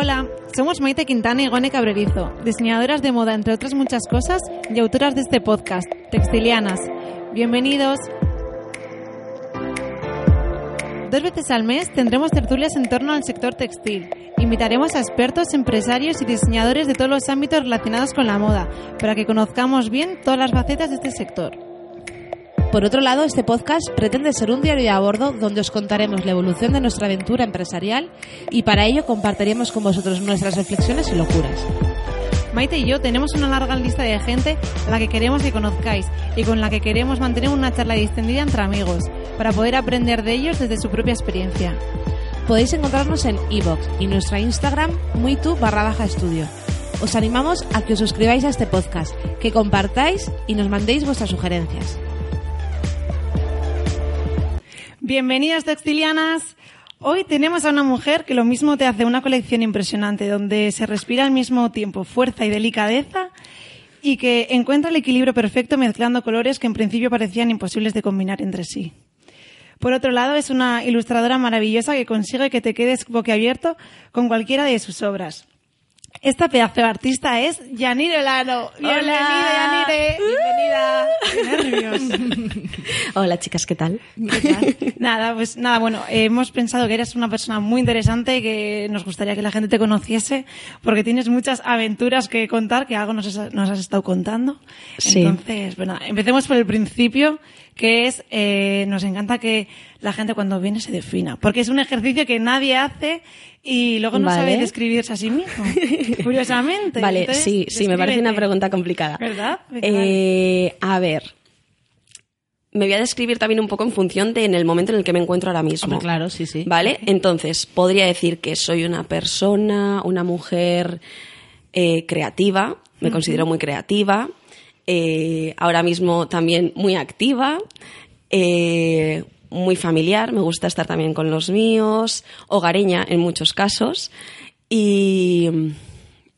Hola, somos Maite Quintana y Gone Cabrerizo, diseñadoras de moda entre otras muchas cosas y autoras de este podcast, Textilianas. Bienvenidos. Dos veces al mes tendremos tertulias en torno al sector textil. Invitaremos a expertos, empresarios y diseñadores de todos los ámbitos relacionados con la moda, para que conozcamos bien todas las facetas de este sector. Por otro lado, este podcast pretende ser un diario a bordo donde os contaremos la evolución de nuestra aventura empresarial y para ello compartiremos con vosotros nuestras reflexiones y locuras. Maite y yo tenemos una larga lista de gente a la que queremos que conozcáis y con la que queremos mantener una charla distendida entre amigos para poder aprender de ellos desde su propia experiencia. Podéis encontrarnos en iVoox y nuestra Instagram muitu barra baja. Os animamos a que os suscribáis a este podcast, que compartáis y nos mandéis vuestras sugerencias. Bienvenidas textilianas. Hoy tenemos a una mujer que lo mismo te hace una colección impresionante, donde se respira al mismo tiempo fuerza y delicadeza y que encuentra el equilibrio perfecto mezclando colores que en principio parecían imposibles de combinar entre sí. Por otro lado, es una ilustradora maravillosa que consigue que te quedes boquiabierto con cualquiera de sus obras. Esta pedazo de artista es Yanire Lano. Bienvenida, Yanire. Bienvenida. Qué nervios. Hola chicas, ¿qué tal? ¿Qué tal? Nada, pues nada, bueno, hemos pensado que eres una persona muy interesante y que nos gustaría que la gente te conociese porque tienes muchas aventuras que contar, que algo nos, has- nos has estado contando. Sí. Entonces, bueno, empecemos por el principio, que es, eh, nos encanta que la gente cuando viene se defina, porque es un ejercicio que nadie hace y luego no Vale. sabe describirse a sí mismo, curiosamente. Vale, Entonces, sí, sí, me parece una pregunta complicada. ¿Verdad? Eh, a ver, me voy a describir también un poco en función de en el momento en el que me encuentro ahora mismo. Hombre, claro, sí, sí. ¿Vale? Entonces, podría decir que soy una persona, una mujer eh, creativa, me considero muy creativa, eh, ahora mismo también muy activa, eh, muy familiar, me gusta estar también con los míos, hogareña en muchos casos y,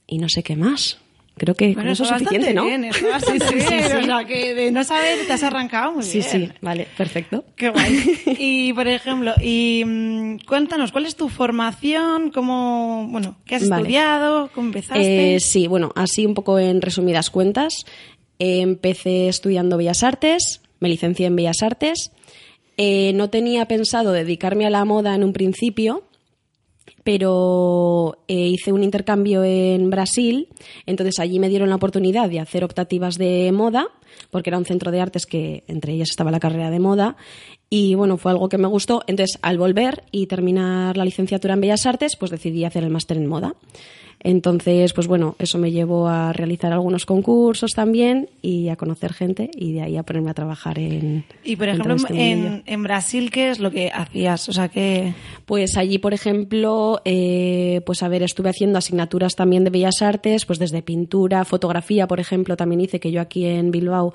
y no sé qué más. Creo que con Bueno, eso es suficiente, ¿no? está bastante bien. O sea, que de no saber te has arrancado muy Sí, bien. sí, vale, perfecto. Qué guay. Y, por ejemplo, y mm, cuéntanos, ¿cuál es tu formación? ¿Cómo, bueno, qué has Vale. estudiado? ¿Cómo empezaste? Eh, sí, bueno, así un poco en resumidas cuentas. Empecé estudiando Bellas Artes, me licencié en Bellas Artes. Eh, no tenía pensado dedicarme a la moda en un principio, pero eh, hice un intercambio en Brasil, entonces allí me dieron la oportunidad de hacer optativas de moda, porque era un centro de artes que entre ellas estaba la carrera de moda, y bueno, fue algo que me gustó, entonces al volver y terminar la licenciatura en Bellas Artes, pues decidí hacer el máster en moda. Entonces, pues bueno, eso me llevó a realizar algunos concursos también y a conocer gente y de ahí a ponerme a trabajar en... y, por ejemplo, este en, en Brasil, ¿qué es lo que hacías? O sea, que... Pues allí, por ejemplo, eh, pues a ver, estuve haciendo asignaturas también de bellas artes, pues desde pintura, fotografía, por ejemplo, también hice que yo aquí en Bilbao,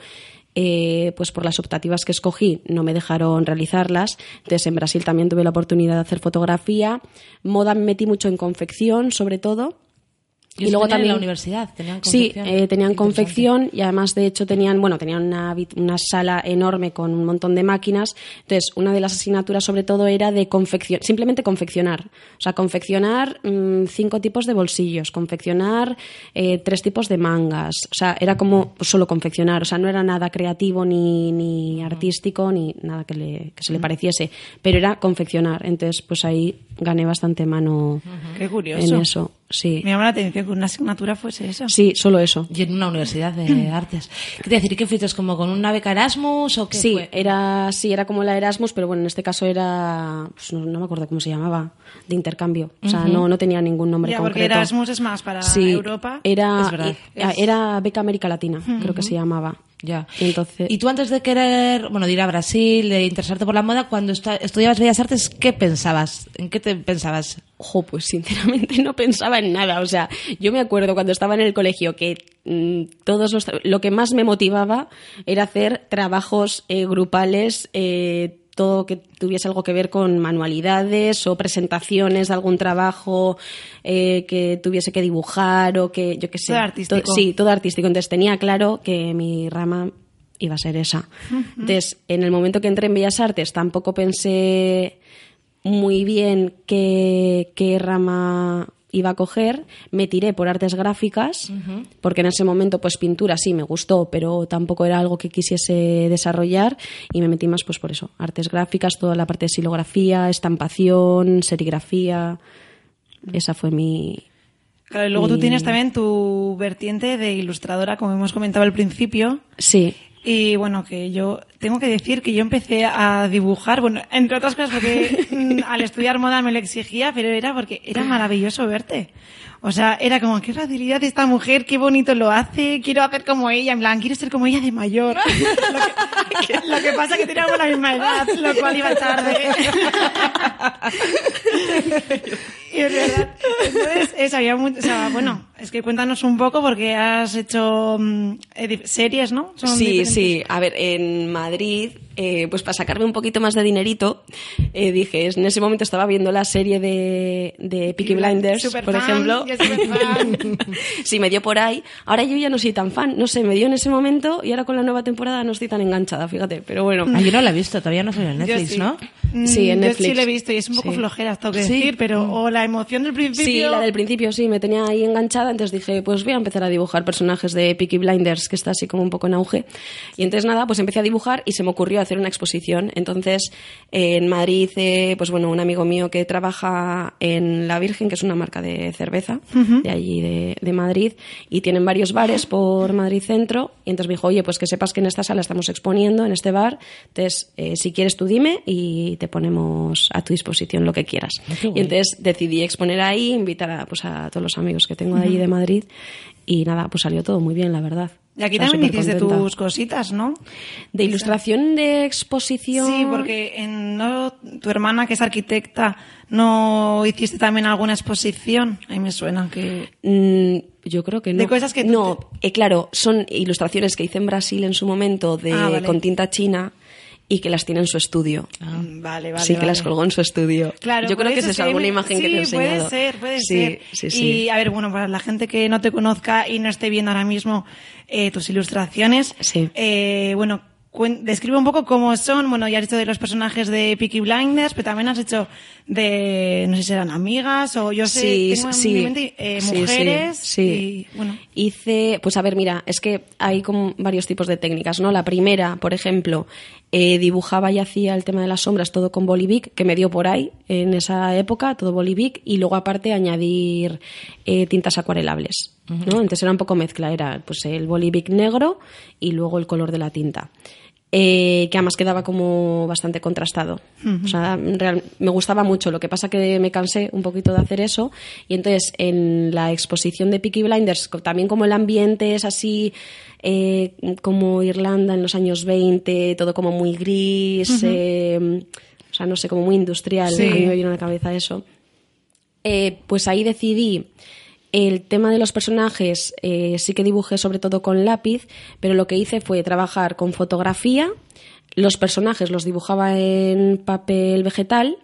eh, pues por las optativas que escogí no me dejaron realizarlas. Entonces en Brasil también tuve la oportunidad de hacer fotografía. Moda me metí mucho en confección, sobre todo. Y, luego también en la universidad tenían Sí, confección. eh, tenían confección y además, de hecho, tenían, bueno, tenían una, una sala enorme con un montón de máquinas. Entonces, una de las asignaturas, sobre todo, era de confección, simplemente confeccionar. O sea, confeccionar mm, cinco tipos de bolsillos, confeccionar eh, tres tipos de mangas. O sea, era como solo confeccionar. O sea, no era nada creativo ni, ni artístico ni nada que, le, que se le pareciese. Pero era confeccionar. Entonces, pues ahí gané bastante mano Qué curioso. en eso. Sí. Me llama la atención que una asignatura fuese esa. Sí, solo eso. Y en una universidad de artes. ¿Qué te decir? ¿Y qué fuiste? ¿Como con una beca Erasmus o qué Sí, fue? era, sí, era como la Erasmus, pero bueno, en este caso era, pues no, no me acuerdo cómo se llamaba, de intercambio. O sea, no, no tenía ningún nombre Ya, porque concreto. Erasmus es más para sí, Europa. Era, Es verdad. era Beca América Latina, creo que se llamaba. Ya. Entonces- Y tú antes de querer, bueno, de ir a Brasil, de interesarte por la moda, cuando estudiabas Bellas Artes, ¿qué pensabas? ¿En qué te pensabas? Ojo, pues sinceramente no pensaba en nada. O sea, yo me acuerdo cuando estaba en el colegio que mm, todos los lo que más me motivaba era hacer trabajos eh, grupales, eh, todo que tuviese algo que ver con manualidades o presentaciones de algún trabajo eh, que tuviese que dibujar o que yo qué sé. Todo artístico. Sí, todo artístico. Entonces tenía claro que mi rama iba a ser esa. Entonces, en el momento que entré en Bellas Artes tampoco pensé muy bien qué, qué rama iba a coger, me tiré por artes gráficas, porque en ese momento pues pintura sí me gustó, pero tampoco era algo que quisiese desarrollar y me metí más pues por eso, artes gráficas, toda la parte de silografía, estampación, serigrafía, esa fue mi... Claro, y luego tú mi- tienes también tu vertiente de ilustradora, como hemos comentado al principio. Sí, Y bueno, que yo tengo que decir que yo empecé a dibujar, bueno, entre otras cosas porque mm, al estudiar moda me lo exigía, pero era porque era maravilloso verte. O sea, era como, qué facilidad esta mujer, qué bonito lo hace, quiero hacer como ella, en plan, quiero ser como ella de mayor. Lo que, lo que pasa es que teníamos la misma edad, lo cual iba tarde. y es verdad. Entonces, eso, había mucho, o sea, bueno, es que cuéntanos un poco porque has hecho mm, series, ¿no? Son Sí, diferentes. sí. A ver, en Madrid, eh, pues para sacarme un poquito más de dinerito, eh, dije, en ese momento estaba viendo la serie de, de Peaky Blinders, por ejemplo. yo sí, me dio por ahí. Ahora yo ya no soy tan fan, no sé, me dio en ese momento y ahora con la nueva temporada no estoy tan enganchada, fíjate. Pero bueno, Ah, yo no la he visto, todavía no salió en Yo Netflix, sí. ¿no? Mm, Sí, en Yo Netflix. sí lo he visto y es un poco Sí. flojera, tengo que Sí. decir, pero o la emoción del principio. Sí, la del principio sí, me tenía ahí enganchada, entonces dije, pues voy a empezar a dibujar personajes de Peaky Blinders, que está así como un poco en auge. Y entonces nada, pues empecé a dibujar y se me ocurrió hacer una exposición. Entonces, eh, en Madrid, eh, pues bueno, un amigo mío que trabaja en La Virgen, que es una marca de cerveza de allí de, de Madrid, y tienen varios bares por Madrid Centro, y entonces me dijo, oye, pues que sepas que en esta sala estamos exponiendo, en este bar, entonces, eh, si quieres tú dime y te ponemos a tu disposición lo que quieras. qué y entonces decidí exponer ahí, invitar a, pues, a todos los amigos que tengo de allí de Madrid y nada, pues salió todo muy bien, la verdad. Y aquí Estaba también hiciste tus cositas, ¿no? De ilustración de exposición. Sí, porque en, ¿no? tu hermana, que es arquitecta, ¿no hiciste también alguna exposición? A mí me suena que... Mm, yo creo que no. De cosas que No, eh, claro, son ilustraciones que hice en Brasil en su momento de, Ah, vale. con tinta china y que las tiene en su estudio. Mm, Vale, vale. sí, que vale. las colgó en su estudio. Claro, yo creo que es esa que alguna me- imagen sí, que te he enseñado. puede ser, puede sí, ser. Sí, sí, Y a ver, bueno, para la gente que no te conozca y no esté viendo ahora mismo eh, tus ilustraciones, Sí. eh, bueno, describe un poco cómo son. Bueno, ya has dicho de los personajes de Peaky Blinders, pero también has hecho de, no sé si eran amigas o yo sé, Sí, tengo en sí, mi mente eh, sí, mujeres sí. y, bueno, Hice, pues a ver, mira, es que hay como varios tipos de técnicas, ¿no? La primera, por ejemplo, eh, dibujaba y hacía el tema de las sombras todo con Bolivic, que me dio por ahí en esa época, todo Bolivic, y luego aparte añadir eh, tintas acuarelables, ¿no? Entonces era un poco mezcla, era pues el Bolivic negro y luego el color de la tinta. Eh, que además quedaba como bastante contrastado. O sea, real- me gustaba mucho. Lo que pasa que me cansé un poquito de hacer eso. Y entonces en la exposición de Peaky Blinders, también como el ambiente es así eh, como Irlanda en los años 20, todo como muy gris, eh, o sea, no sé, como muy industrial. Sí. A mí me vino a la cabeza eso. Pues ahí decidí el tema de los personajes eh, sí que dibujé sobre todo con lápiz, pero lo que hice fue trabajar con fotografía. Los personajes los dibujaba en papel vegetal.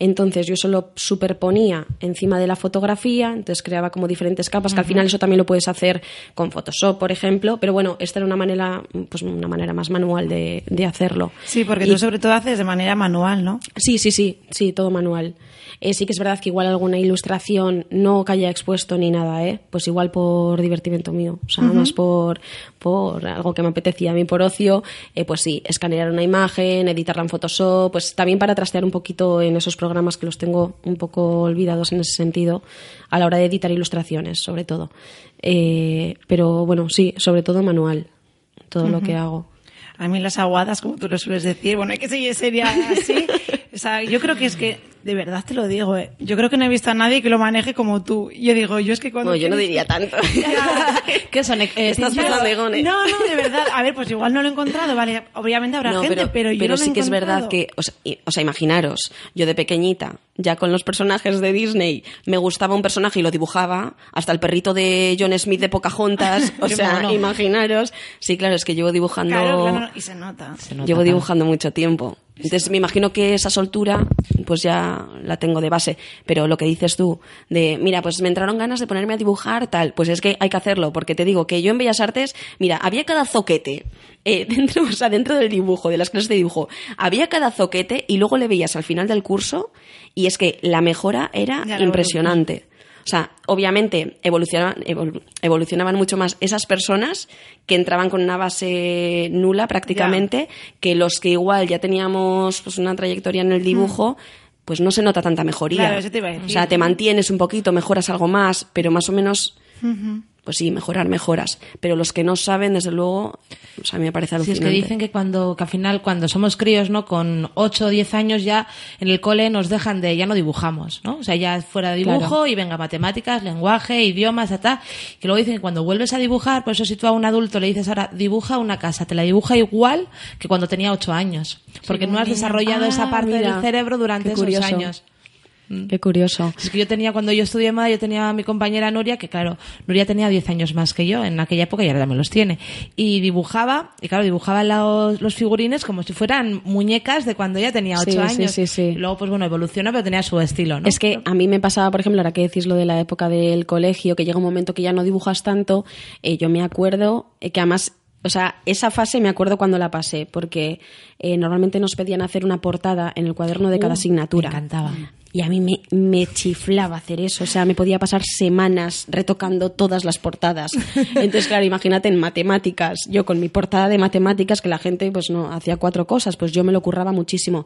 Entonces yo solo superponía encima de la fotografía, entonces creaba como diferentes capas, que al final eso también lo puedes hacer con Photoshop, por ejemplo, pero bueno, esta era una manera, pues una manera más manual de, de hacerlo. sí, porque Y- tú sobre todo haces de manera manual, ¿no? Sí, sí, sí, sí, todo manual. Eh, sí que es verdad que igual alguna ilustración no que haya expuesto ni nada, ¿eh? Pues igual por divertimento mío, o sea, más por, por algo que me apetecía a mí por ocio, eh, pues sí, escanear una imagen, editarla en Photoshop, pues también para trastear un poquito en esos programas que los tengo un poco olvidados en ese sentido, a la hora de editar ilustraciones, sobre todo. Eh, pero bueno, sí, sobre todo manual, todo lo que hago. A mí las aguadas, como tú lo sueles decir, bueno, hay que seguir sería así. O sea, yo creo que es que de verdad te lo digo, ¿eh? yo creo que no he visto a nadie que lo maneje como tú. Yo digo, yo es que cuando... No, yo no diría tanto. ¿Qué son? Eh, Estás Igone. No, no, de verdad. A ver, pues igual no lo he encontrado, vale. Obviamente habrá No, gente, pero, yo no lo he sí que es verdad que, o sea, y- o sea, imaginaros, yo de pequeñita, ya con los personajes de Disney, me gustaba un personaje y lo dibujaba, hasta el perrito de John Smith de Pocahontas, o sea, mono. imaginaros. Sí, claro, es que llevo dibujando... Claro, claro, y se nota. Se nota, Llevo dibujando mucho tiempo. Entonces me imagino que esa soltura pues ya la tengo de base. Pero lo que dices tú, de mira, pues me entraron ganas de ponerme a dibujar tal, pues es que hay que hacerlo, porque te digo que yo en Bellas Artes, mira, había cada zoquete eh, dentro, o sea, dentro del dibujo, de las clases de dibujo, había cada zoquete y luego le veías al final del curso y es que la mejora era Ya impresionante. O sea, obviamente evolucionaban, evolu- evolucionaban mucho más esas personas que entraban con una base nula prácticamente, que los que igual ya teníamos pues, una trayectoria en el dibujo, pues no se nota tanta mejoría. Claro, eso te iba a decir. O sea, te mantienes un poquito, mejoras algo más, pero más o menos, pues sí, mejorar mejoras. Pero los que no saben, desde luego, o sea, a mí me parece Sí, es alucinante. que dicen que cuando, que al final, cuando somos críos, ¿no? Con 8 o 10 años ya en el cole nos dejan de, ya no dibujamos, ¿no? O sea, ya fuera de dibujo Claro. y venga matemáticas, lenguaje, idiomas, ta. Que luego dicen que cuando vuelves a dibujar, por eso si tú a un adulto le dices ahora, dibuja una casa, te la dibuja igual que cuando tenía 8 años. Porque no has desarrollado Ah, esa parte mira, del cerebro durante esos curioso. Años. Qué curioso. Es que yo tenía, cuando yo estudié moda, yo tenía a mi compañera Nuria, que claro, Nuria tenía 10 años más que yo en aquella época y ahora también los tiene. Y dibujaba, y claro, dibujaba los, los figurines como si fueran muñecas de cuando ella tenía 8 Sí, sí, años. sí, sí. Y luego, pues bueno, evolucionó, pero tenía su estilo, ¿no? Es que a mí me pasaba, por ejemplo, ahora que decís lo de la época del colegio, que llega un momento que ya no dibujas tanto, eh, yo me acuerdo eh, que además, o sea, esa fase me acuerdo cuando la pasé, porque eh, normalmente nos pedían hacer una portada en el cuaderno de cada Uh, asignatura. me encantaba. Y a mí me, me chiflaba hacer eso, o sea, me podía pasar semanas retocando todas las portadas. Entonces, claro, imagínate en matemáticas, yo con mi portada de matemáticas, que la gente pues no hacía cuatro cosas, pues yo me lo curraba muchísimo.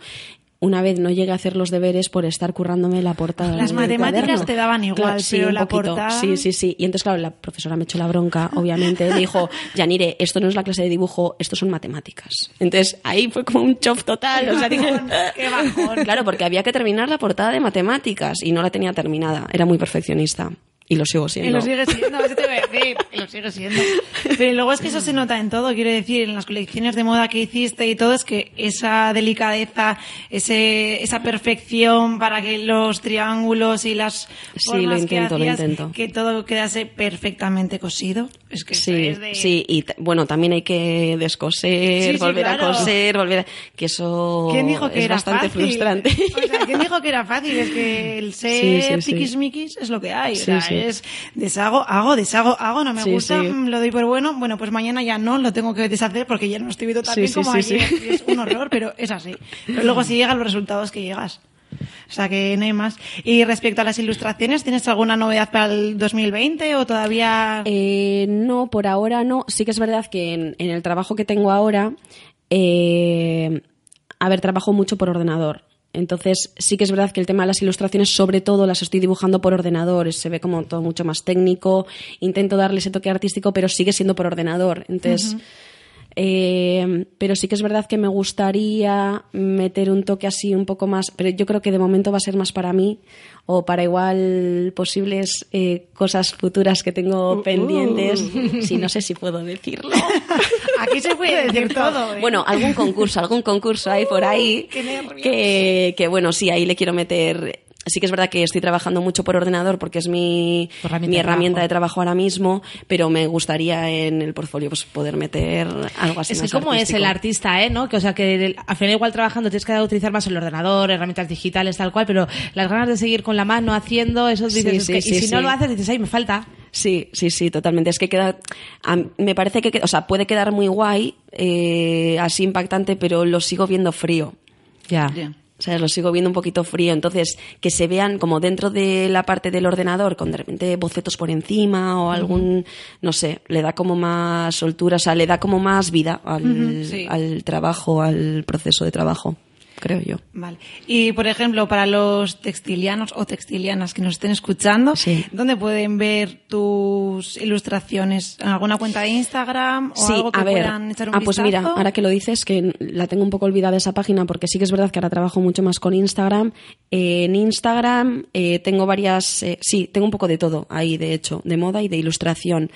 Una vez no llegué a hacer los deberes por estar currándome la portada. Las matemáticas te daban igual, pero un la poquito. portada- Sí, sí, sí. Y entonces, claro, la profesora me echó la bronca, obviamente. Me dijo, Yanire, esto no es la clase de dibujo, esto son matemáticas. Entonces, ahí fue como un chof total. O sea, dije, Qué bajón. Claro, porque había que terminar la portada de matemáticas y no la tenía terminada. Era muy perfeccionista. Y lo sigo Y siendo. lo sigue siendo, eso te voy a decir. Y lo sigue siendo. Pero luego es que eso se nota en todo, quiero decir, en las colecciones de moda que hiciste y todo, es que esa delicadeza, ese, esa perfección para que los triángulos y las Sí, formas lo intento, que lo hacías, intento. que todo quedase perfectamente cosido. Es que Sí, es de... sí, y bueno, también hay que descoser, Sí, sí, volver claro. a coser, volver a... Que eso ¿Quién dijo que es era bastante fácil? frustrante. O sea, ¿quién dijo que era fácil? Es que el ser Sí, sí, sí. tiquismiquis es lo que hay. Sí, o sea, sí. Es deshago, hago, deshago, hago, no me Sí, gusta, sí. mm, lo doy por bueno. Bueno, pues mañana ya no, lo tengo que deshacer porque ya no estoy viendo tan Sí, bien sí, como sí, ayer. es un horror, pero es así. Pero luego sí llegan los resultados que llegas. O sea que no hay más. Y respecto a las ilustraciones, ¿tienes alguna novedad para el 2020 o todavía...? Eh, no, por ahora no. Sí que es verdad que en, en el trabajo que tengo ahora, eh, a ver, trabajo mucho por ordenador. Entonces, sí que es verdad que el tema de las ilustraciones, sobre todo, las estoy dibujando por ordenador. Se ve como todo mucho más técnico. Intento darle ese toque artístico, pero sigue siendo por ordenador. Entonces, eh, pero sí que es verdad que me gustaría meter un toque así un poco más, pero yo creo que de momento va a ser más para mí o para igual posibles eh, cosas futuras que tengo pendientes. Sí, no sé si puedo decirlo. Aquí se puede decir todo. ¿eh? Bueno, algún concurso, algún concurso hay por ahí que, que, bueno, sí, ahí le quiero meter. Sí que es verdad que estoy trabajando mucho por ordenador porque es mi, herramienta mi de herramienta de trabajo. ahora mismo, pero me gustaría en el portfolio pues, poder meter algo así Es que como es el artista, ¿eh? ¿no? Que, o sea, que al final igual trabajando tienes que utilizar más el ordenador, herramientas digitales, tal cual, pero las ganas de seguir con la mano haciendo, eso dices, Sí, es sí, que- sí, y si no lo haces dices, ay, me falta. Sí, sí, sí, totalmente. Es que queda, a- me parece que, o sea, puede quedar muy guay, eh, así impactante, pero lo sigo viendo frío. Ya. O sea, lo sigo viendo un poquito frío. Entonces, que se vean como dentro de la parte del ordenador, con de repente bocetos por encima o algún, no sé, le da como más soltura, o sea, le da como más vida al, sí. al trabajo, al proceso de trabajo. Creo yo. Vale. Y, por ejemplo, para los textilianos o textilianas que nos estén escuchando, Sí. ¿dónde pueden ver tus ilustraciones? ¿En alguna cuenta de Instagram o Sí, algo que a ver. puedan echar un ah, pues vistazo? mira, ahora que lo dices, que la tengo un poco olvidada esa página, porque sí que es verdad que ahora trabajo mucho más con Instagram. Eh, en Instagram eh, tengo varias, eh, sí, tengo un poco de todo ahí, de hecho, de moda y de ilustración.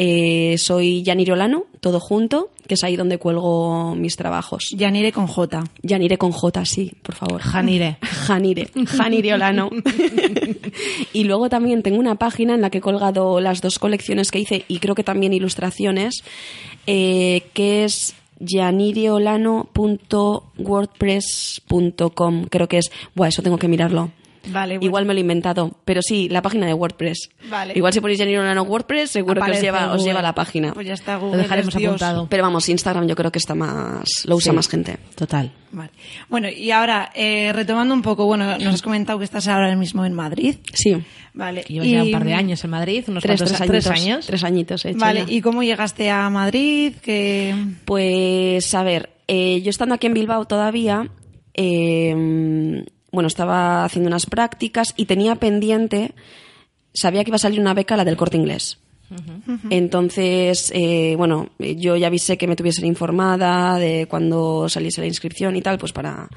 Eh, soy Yanire Olano, todo junto, que es ahí donde cuelgo mis trabajos. Yanire con J. Yanire con J, sí, por favor. Janire. Janire, Janire Olano. y luego también tengo una página en la que he colgado las dos colecciones que hice y creo que también ilustraciones, eh, que es janireolano.wordpress.com. Creo que es. Buah, eso tengo que mirarlo. Vale, bueno. Igual me lo he inventado, pero sí, la página de WordPress. Vale. Igual si ponéis Janire Olano WordPress, seguro que os lleva, os lleva a la página. Pues ya está Lo Google. dejaremos es Dios. apuntado. Pero vamos, Instagram yo creo que está más, lo usa Sí. más gente. Total. Vale. Bueno, y ahora, eh, retomando un poco, bueno, nos has comentado que estás ahora mismo en Madrid. Sí. Vale. Llevas ya un par de años en Madrid, unos Tres, cuantos- tres, tres años. Tres añitos he hecho Vale, ya. ¿y cómo llegaste a Madrid? Que Pues, a ver, eh, yo estando aquí en Bilbao todavía, eh, bueno, estaba haciendo unas prácticas y tenía pendiente, sabía que iba a salir una beca, la del corte inglés. Entonces, eh, bueno, yo ya avisé que me tuviesen informada de cuando saliese la inscripción y tal, pues para,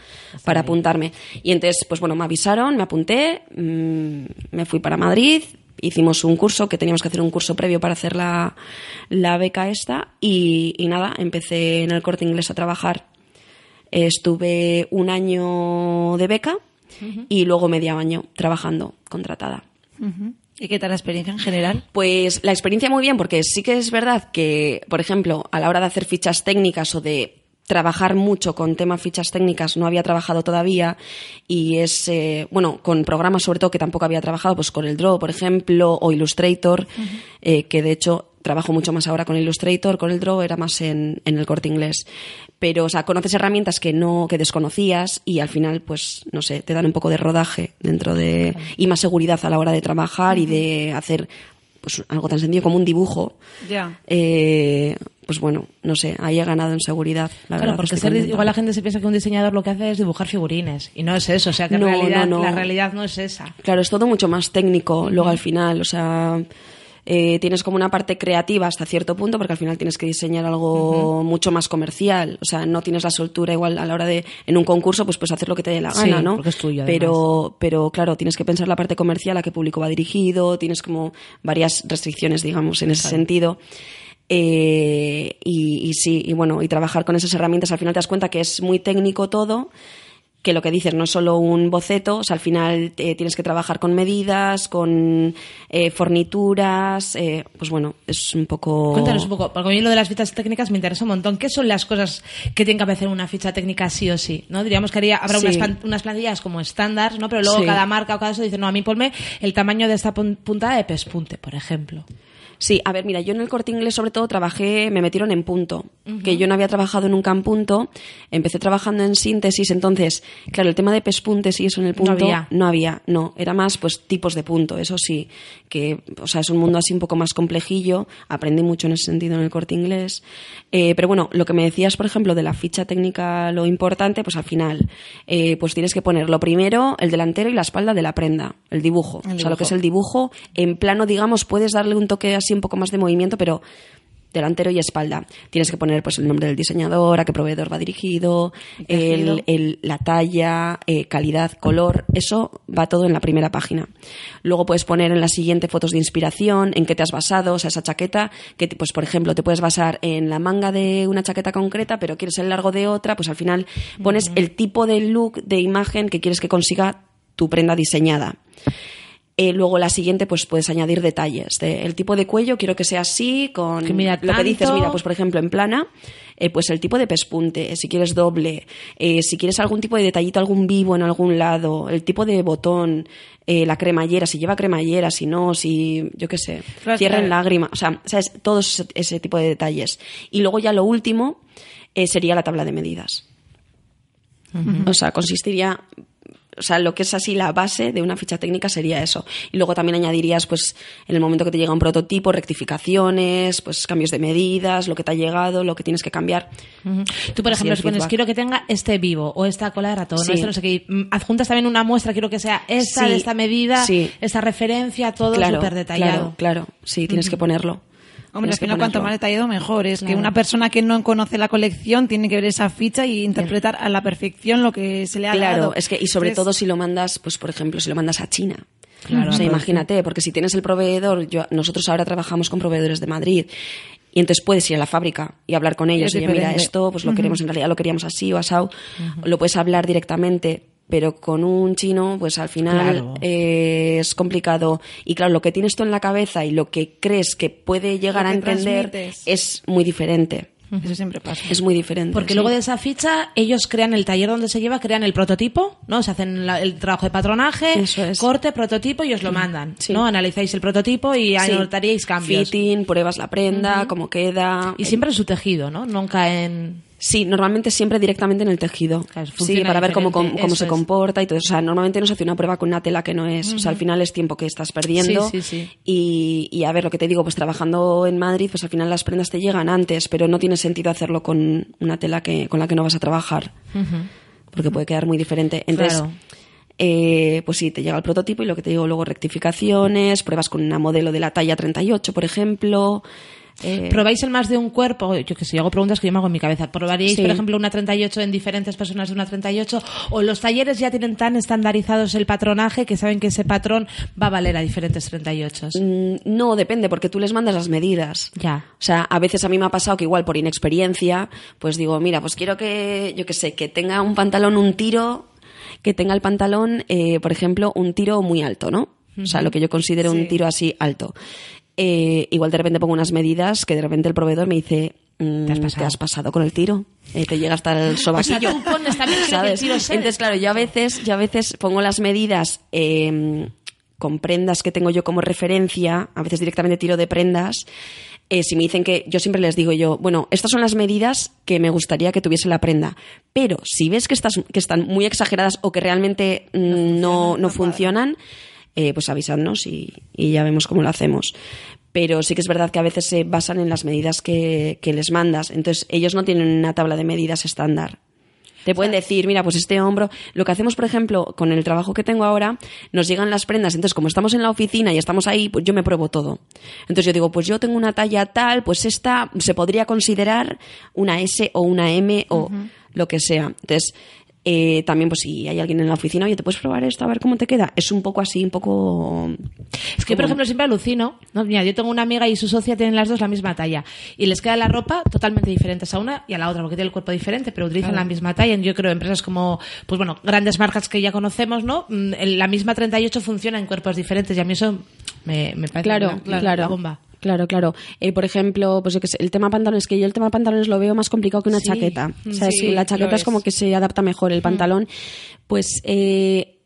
para apuntarme. Y entonces, pues bueno, me avisaron, me apunté, mm, me fui para Madrid, hicimos un curso, que teníamos que hacer un curso previo para hacer la, la beca esta, y, y nada, empecé en el corte inglés a trabajar. Estuve un año de beca y luego medio año trabajando, contratada. ¿Y qué tal la experiencia en general? Pues la experiencia muy bien, porque sí que es verdad que, por ejemplo, a la hora de hacer fichas técnicas o de trabajar mucho con tema fichas técnicas no había trabajado todavía y es eh, bueno con programas sobre todo que tampoco había trabajado pues con el Draw por ejemplo o Illustrator eh, que de hecho trabajo mucho más ahora con Illustrator con el Draw era más en, en el corte inglés pero o sea conoces herramientas que no que desconocías y al final pues no sé te dan un poco de rodaje dentro de y más seguridad a la hora de trabajar y de hacer pues algo tan sencillo como un dibujo Ya. eh, pues bueno, no sé, ahí he ganado en seguridad, la Claro, verdad. porque ser- contenta. igual la gente se piensa que un diseñador lo que hace es dibujar figurines. Y no es eso. O sea, que No, realidad, no, no. la realidad no es esa. Claro, es todo mucho más técnico luego al final, o sea, eh, tienes como una parte creativa hasta cierto punto porque al final tienes que diseñar algo mucho más comercial, o sea, no tienes la soltura igual a la hora de en un concurso pues puedes hacer lo que te dé la Sí, gana, ¿no? porque es tuyo, pero pero claro, tienes que pensar la parte comercial a qué público va dirigido, tienes como varias restricciones, digamos, en ese sentido. Eh, y, y sí, y bueno, y trabajar con esas herramientas al final te das cuenta que es muy técnico todo, que lo que dices no es solo un boceto, o sea, al final eh, tienes que trabajar con medidas, con eh, fornituras, eh, pues bueno, es un poco... Cuéntanos un poco, porque a mí lo de las fichas técnicas me interesa un montón. ¿Qué son las cosas que tienen que aparecer en una ficha técnica sí o sí? ¿no? Diríamos que haría, habrá Sí. unas, unas plantillas como estándar, ¿no? pero luego Sí. cada marca o cada eso dice, no, a mí ponme el tamaño de esta pun- puntada de pespunte, por ejemplo. Sí, a ver, mira, yo en el corte inglés sobre todo trabajé, me metieron en punto, que yo no había trabajado nunca en punto, empecé trabajando en síntesis, entonces, claro, el tema de pespuntes y eso en el punto había. no había, no, era más pues tipos de punto, eso sí, que, o sea, es un mundo así un poco más complejillo, aprendí mucho en ese sentido en el corte inglés, Eh, pero bueno, lo que me decías, por ejemplo, de la ficha técnica, lo importante, pues al final, eh, pues tienes que poner lo primero, el delantero y la espalda de la prenda, el dibujo, El o sea, lo que es el dibujo, en plano, digamos, puedes darle un toque así un poco más de movimiento, pero delantero y espalda. Tienes que poner pues el nombre del diseñador, a qué proveedor va dirigido, el, el- la talla, eh, calidad, color, eso va todo en la primera página. Luego puedes poner en la siguiente fotos de inspiración, en qué te has basado, o sea, esa chaqueta, que pues por ejemplo te puedes basar en la manga de una chaqueta concreta, pero quieres el largo de otra, pues al final pones el tipo de look, de imagen que quieres que consiga tu prenda diseñada. Eh, luego la siguiente, pues puedes añadir detalles. De, el tipo de cuello quiero que sea así, con Que lo que dices, mira, pues por ejemplo en plana, eh, pues el tipo de pespunte, si quieres doble, eh, si quieres algún tipo de detallito, algún vivo en algún lado, el tipo de botón, eh, la cremallera, si lleva cremallera, si no, si, yo qué sé, cierra en lágrima, o sea, ¿sabes? Todos ese, ese tipo de detalles. Y luego ya lo último eh, sería la tabla de medidas. O sea, consistiría. O sea, lo que es así la base de una ficha técnica sería eso. Y luego también añadirías, pues, en el momento que te llega un prototipo, rectificaciones, pues cambios de medidas, lo que te ha llegado, lo que tienes que cambiar. Ujú. Tú, por Así ejemplo, si pones, quiero que tenga este vivo o esta cola de ratón, Sí. este no sé qué, mm, adjuntas también una muestra, quiero que sea esta, Sí. de esta medida, Sí. esta referencia, todo claro, súper detallado. Claro, claro. Sí, tienes que ponerlo. Hombre, al que final cuanto más detallado mejor. Es que una persona que no conoce la colección tiene que ver esa ficha y interpretar a la perfección lo que se le ha Claro, dado. es que, y sobre Entonces, todo si lo mandas, pues por ejemplo, si lo mandas a China. Claro. o sea, imagínate, porque si tienes el proveedor, yo, nosotros ahora trabajamos con proveedores de Madrid, y entonces puedes ir a la fábrica y hablar con ellos. Es Oye, mira, esto, pues lo queremos, en realidad lo queríamos así o asado. Lo puedes hablar directamente, pero con un chino, pues al final Claro. eh, es complicado. Y claro, lo que tienes tú en la cabeza y lo que crees que puede llegar a entender transmites. es muy diferente. Eso siempre pasa. Es muy diferente. Porque sí. luego de esa ficha, ellos crean el taller donde se lleva, crean el prototipo, ¿no? Se hacen la- el trabajo de patronaje, Eso es. corte, prototipo y os lo mandan, Sí. ¿no? Analizáis el prototipo y Sí. anotaríais cambios. Fitting, pruebas la prenda, cómo queda. Y siempre en su tejido, ¿no? Nunca en... Sí, normalmente siempre directamente en el tejido. Claro, sí, para ver cómo, cómo, se es. comporta y todo eso. O sea, normalmente no se hace una prueba con una tela que no es. O sea, al final es tiempo que estás perdiendo. Sí, sí, sí. Y, y a ver, lo que te digo, pues trabajando en Madrid, pues al final las prendas te llegan antes, pero no tiene sentido hacerlo con una tela que, con la que no vas a trabajar. Porque puede quedar muy diferente. Entonces, Claro. eh, pues sí, te llega el prototipo y lo que te digo luego, rectificaciones, pruebas con una modelo de la talla 38, por ejemplo. Eh, ¿Probáis el más de un cuerpo? Yo que sé, yo hago preguntas que yo me hago en mi cabeza. ¿Probaríais, Sí. por ejemplo, una 38 en diferentes personas de una 38? ¿O los talleres ya tienen tan estandarizados el patronaje que saben que ese patrón va a valer a diferentes 38? Mm, No, depende, porque tú les mandas las medidas. Ya. O sea, a veces a mí me ha pasado que igual por inexperiencia, pues digo, mira, pues quiero que, yo qué sé, que tenga un pantalón, un tiro, que tenga el pantalón, eh, por ejemplo, un tiro muy alto, ¿no? O sea, lo que yo considero un tiro así alto. Eh, igual de repente pongo unas medidas que de repente el proveedor me dice, mm, Te has pasado. con el tiro, Eh, te llega hasta el sobaquillo. tú pones también que el ¿sabes? tiro se Entonces, claro, yo a veces, yo a veces pongo las medidas eh, con prendas que tengo yo como referencia, a veces directamente tiro de prendas. eh, si me dicen que yo siempre les digo yo, bueno, estas son las medidas que me gustaría que tuviese la prenda, pero si ves que, estas, que están muy exageradas o que realmente mm, no, no funcionan, eh, pues avisadnos y, y ya vemos cómo lo hacemos. Pero sí que es verdad que a veces se basan en las medidas que, que les mandas. Entonces, ellos no tienen una tabla de medidas estándar. Te pueden decir, mira, pues este hombro. Lo que hacemos, por ejemplo, con el trabajo que tengo ahora, nos llegan las prendas. Entonces, como estamos en la oficina y estamos ahí, pues yo me pruebo todo. Entonces yo digo, pues yo tengo una talla tal, pues esta se podría considerar una S o una M o lo que sea. Entonces, eh, también, pues si hay alguien en la oficina, oye, ¿te puedes probar esto a ver cómo te queda? Es un poco así, un poco. Es que, por ejemplo, siempre alucino. ¿no? Mira, yo tengo una amiga y su socia tienen las dos la misma talla. Y les queda la ropa totalmente diferentes a una y a la otra, porque tiene el cuerpo diferente, pero utilizan la misma talla. Yo creo empresas como, pues bueno, grandes marcas que ya conocemos, ¿no? Mm, La misma 38 funciona en cuerpos diferentes y a mí eso me, me parece Claro, una- claro. una bomba. Claro, claro. Eh, por ejemplo, pues el tema pantalones, que yo el tema pantalones lo veo más complicado que una Sí. chaqueta. O sea, Sí, la chaqueta es como que se adapta mejor el pantalón. Pues eh,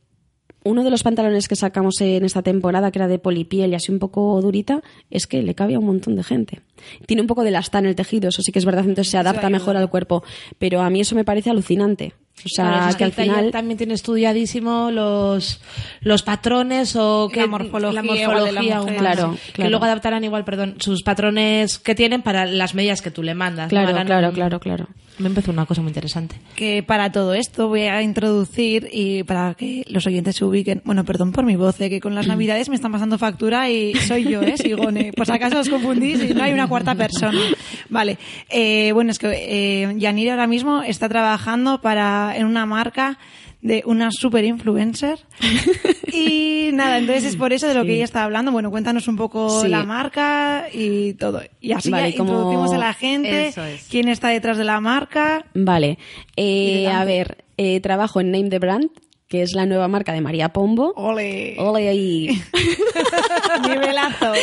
uno de los pantalones que sacamos en esta temporada, que era de polipiel y así un poco durita, es que le cabe a un montón de gente. Tiene un poco de lasta en el tejido, eso sí que es verdad, entonces se adapta mejor al cuerpo. Pero a mí eso me parece alucinante. O sea, Claro, es que al final... también tiene estudiadísimo los, los patrones o La morfología la morfología humana, Claro, sí. que claro. luego adaptarán igual, perdón, sus patrones que tienen para las medidas que tú le mandas. ¿no? Claro, Harán claro, un- claro, claro. Me empezó una cosa muy interesante. que para todo esto voy a introducir y para que los oyentes se ubiquen, bueno, perdón por mi voz, eh, que con las navidades me están pasando factura y soy yo, ¿eh? Sigone. Por si acaso os confundís y no hay una cuarta persona. Vale. Eh, bueno, es que eh, Yanira ahora mismo está trabajando para en una marca de una super influencer y nada, entonces es por eso de lo que ella está hablando. Bueno, cuéntanos un poco Sí. la marca y todo. Y así Vale, ya como- introducimos a la gente, es. quién está detrás de la marca. Vale. Eh, a ver, eh, trabajo en Name the Brand, que es la nueva marca de María Pombo. Ole. Ole ahí. Nivelazo.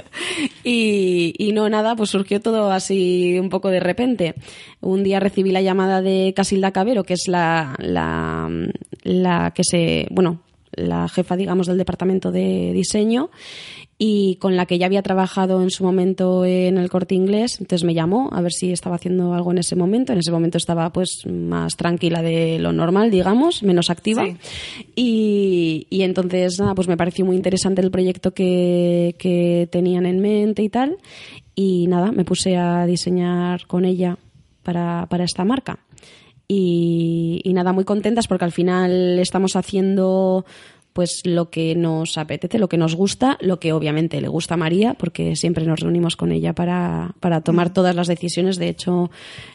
y, y no, nada, pues surgió todo así un poco de repente. Un día recibí la llamada de Casilda Cabero, que es la, la, la que se, bueno, la jefa, digamos, del departamento de diseño y con la que ya había trabajado en su momento en el corte inglés. Entonces me llamó a ver si estaba haciendo algo en ese momento. En ese momento estaba pues más tranquila de lo normal, digamos, menos activa. Y, y, entonces, nada, pues me pareció muy interesante el proyecto que, que tenían en mente y tal. Y nada, me puse a diseñar con ella para, para esta marca. Y, y, nada, muy contentas porque al final estamos haciendo pues lo que nos apetece, lo que nos gusta, lo que obviamente le gusta a María, porque siempre nos reunimos con ella para, para tomar todas las decisiones. De hecho,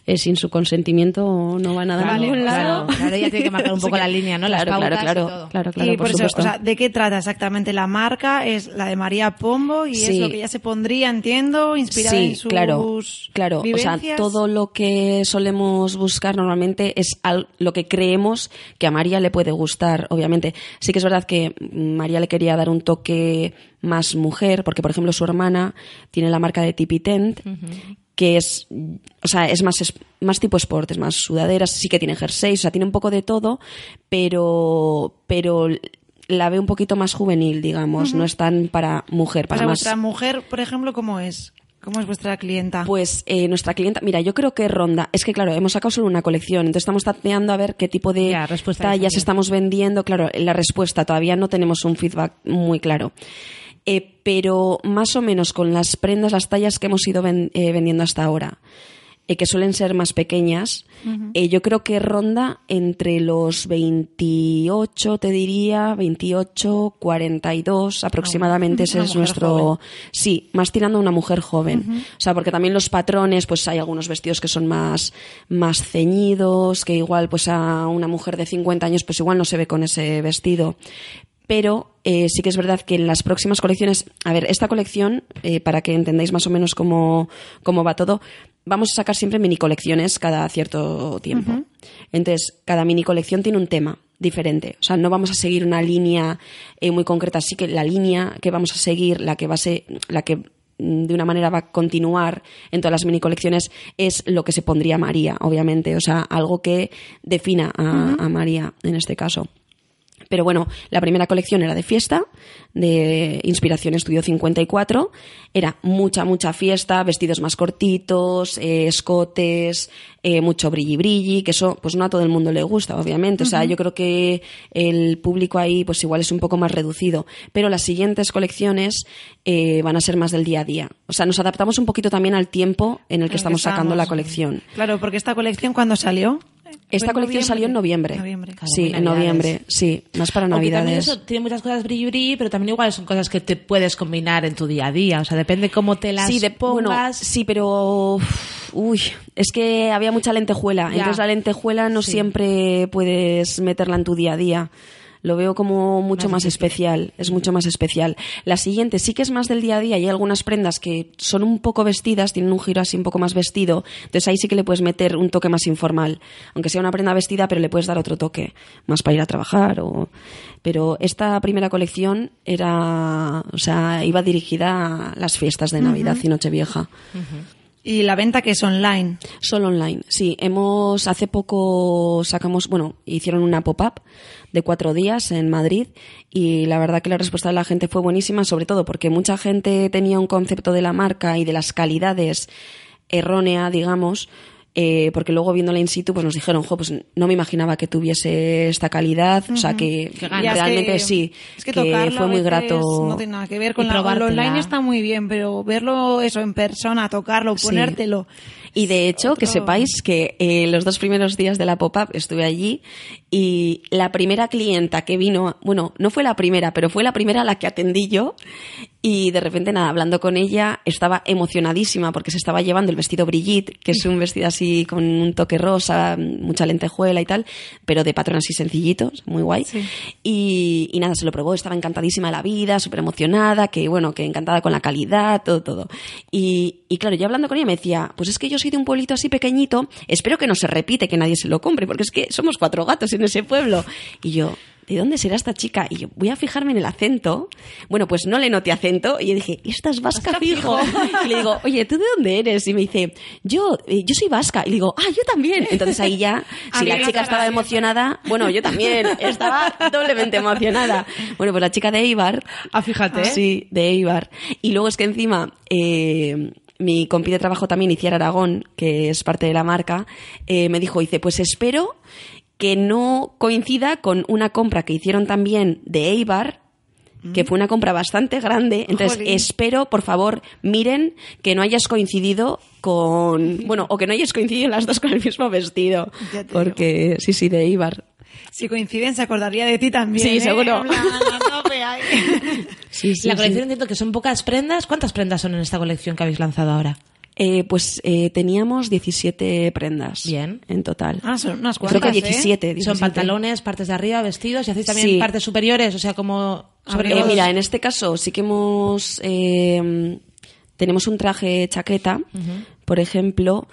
eh, sin su consentimiento no va nada a ningún lado. Claro, ella tiene que marcar un poco la línea, ¿no? Las claro, pautas claro, y todo. claro, claro, y por por eso, supuesto. o sea, ¿de qué trata exactamente la marca? Es la de María Pombo y es lo que ella se pondría, entiendo, inspirada sí, en sus claro, claro. O sea, vivencias. todo lo que solemos buscar normalmente es al- lo que creemos que a María le puede gustar. Obviamente, sí que es verdad que María le quería dar un toque más mujer, porque por ejemplo su hermana tiene la marca de Tipi Tent, que es, o sea, es más, es más tipo sport, es más sudaderas, sí que tiene jerseys, o sea, tiene un poco de todo, pero, pero la ve un poquito más juvenil, digamos, no es tan para mujer, para sea, más vuestra mujer, por ejemplo, ¿cómo es? ¿Cómo es vuestra clienta? pues eh, nuestra clienta, mira, yo creo que ronda, es que claro, hemos sacado solo una colección, entonces estamos tateando a ver qué tipo de Ya, respuesta tallas estamos vendiendo. Claro, la respuesta todavía no tenemos un feedback muy claro. Eh, pero más o menos con las prendas, las tallas que hemos ido ven- eh, vendiendo hasta ahora, eh, que suelen ser más pequeñas, eh, yo creo que ronda entre los 28, te diría, 28, 42 aproximadamente. Ese es nuestro. joven. Sí, más tirando a una mujer joven. O sea, porque también los patrones, pues hay algunos vestidos que son más, más ceñidos, que igual, pues a una mujer de 50 años, pues igual no se ve con ese vestido. Pero eh, sí que es verdad que en las próximas colecciones, a ver, esta colección, eh, para que entendáis más o menos cómo, cómo va todo, vamos a sacar siempre mini colecciones cada cierto tiempo. Entonces, cada mini colección tiene un tema diferente. O sea, no vamos a seguir una línea eh, muy concreta. Sí que la línea que vamos a seguir, la que va a ser, la que mm, de una manera va a continuar en todas las mini colecciones es lo que se pondría María, obviamente. O sea, algo que defina a, a María en este caso. Pero bueno, la primera colección era de fiesta, de Inspiración Estudio 54. Era mucha, mucha fiesta, vestidos más cortitos, eh, escotes, eh, mucho brilli brilli, que eso pues no a todo el mundo le gusta, obviamente. O sea, yo creo que el público ahí pues igual es un poco más reducido. Pero las siguientes colecciones eh, van a ser más del día a día. O sea, nos adaptamos un poquito también al tiempo en el que En estamos sacando la colección. Claro, porque esta colección, ¿cuándo salió? Esta ¿Fue en colección salió en noviembre. Noviembre. Claro, sí, en noviembre, sí, más para Aunque también Navidades. eso tiene muchas cosas brilli brilli, pero también igual son cosas que te puedes combinar en tu día a día. O sea, depende cómo te las sí, de, bueno, pongas. sí, pero uy, es que había mucha lentejuela. Ya. Entonces la lentejuela no Sí. siempre puedes meterla en tu día a día. Lo veo como mucho Más especial, es mucho más especial. La siguiente sí que es más del día a día hay algunas prendas que son un poco vestidas, tienen un giro así un poco más vestido, entonces ahí sí que le puedes meter un toque más informal, aunque sea una prenda vestida, pero le puedes dar otro toque, más para ir a trabajar o pero esta primera colección era, o sea, iba dirigida a las fiestas de Navidad y Nochevieja. Y la venta que es online. Solo online, sí. Hemos, hace poco sacamos, bueno, hicieron una pop-up de cuatro días en Madrid y la verdad que la respuesta de la gente fue buenísima, sobre todo porque mucha gente tenía un concepto de la marca y de las calidades errónea, digamos, eh, porque luego viéndola in situ pues nos dijeron, jo, pues no me imaginaba que tuviese esta calidad, o sea que realmente que- sí, es que, que tocarlo fue muy grato. No tiene nada que ver con la, lo online está muy bien, pero verlo eso en persona, tocarlo, Sí. Y de hecho, que Otro- sepáis que eh, los dos primeros días de la pop-up estuve allí y la primera clienta que vino, bueno, no fue la primera, pero fue la primera a la que atendí yo y de repente, nada, hablando con ella, estaba emocionadísima porque se estaba llevando el vestido Brigitte, que es un vestido así con un toque rosa, mucha lentejuela y tal, pero de patrón así sencillitos, muy guay. Y, y nada, se lo probó, estaba encantadísima de la vida, súper emocionada, que bueno, que encantada con la calidad, todo, todo. Y, y claro, yo hablando con ella me decía, pues es que yo soy de un pueblito así pequeñito, espero que no se repite, que nadie se lo compre, porque es que somos cuatro gatos en ese pueblo. Y yo, ¿de dónde será esta chica? Y yo, voy a fijarme en el acento. Bueno, pues no le noté acento. Y yo dije, esta es vasca fijo. Y le digo, oye, ¿tú de dónde eres? Y me dice, yo, eh, yo soy vasca. Y le digo, ah, yo también. Entonces ahí ya, si la chica estaba emocionada, bueno, yo también, estaba doblemente emocionada. Bueno, pues la chica de Eibar. Ah, fíjate. Sí, de Eibar. Y luego es que encima, eh, mi compi de trabajo también, Iciar Aragón, que es parte de la marca, eh, me dijo, dice, pues espero que no coincida con una compra que hicieron también de Eibar, que fue una compra bastante grande. Entonces, Jolín. espero, por favor, miren que no hayas coincidido con. Bueno, o que no hayas coincidido las dos con el mismo vestido. Porque, sí, sí, de Eibar. Si coinciden, se acordaría de ti también. Sí, ¿eh? seguro. Sí, sí, la sí. colección entiendo que son pocas prendas. ¿Cuántas prendas son en esta colección que habéis lanzado ahora? Eh, pues eh, teníamos 17 prendas. Bien. En total. Ah, son unas Creo cuantas, que 17. ¿eh? 17. Son pantalones, partes de arriba, vestidos y hacéis también Sí. partes superiores, o sea, como sobre Eh, mira, en este caso sí que hemos. eh, tenemos un traje chaqueta, por ejemplo,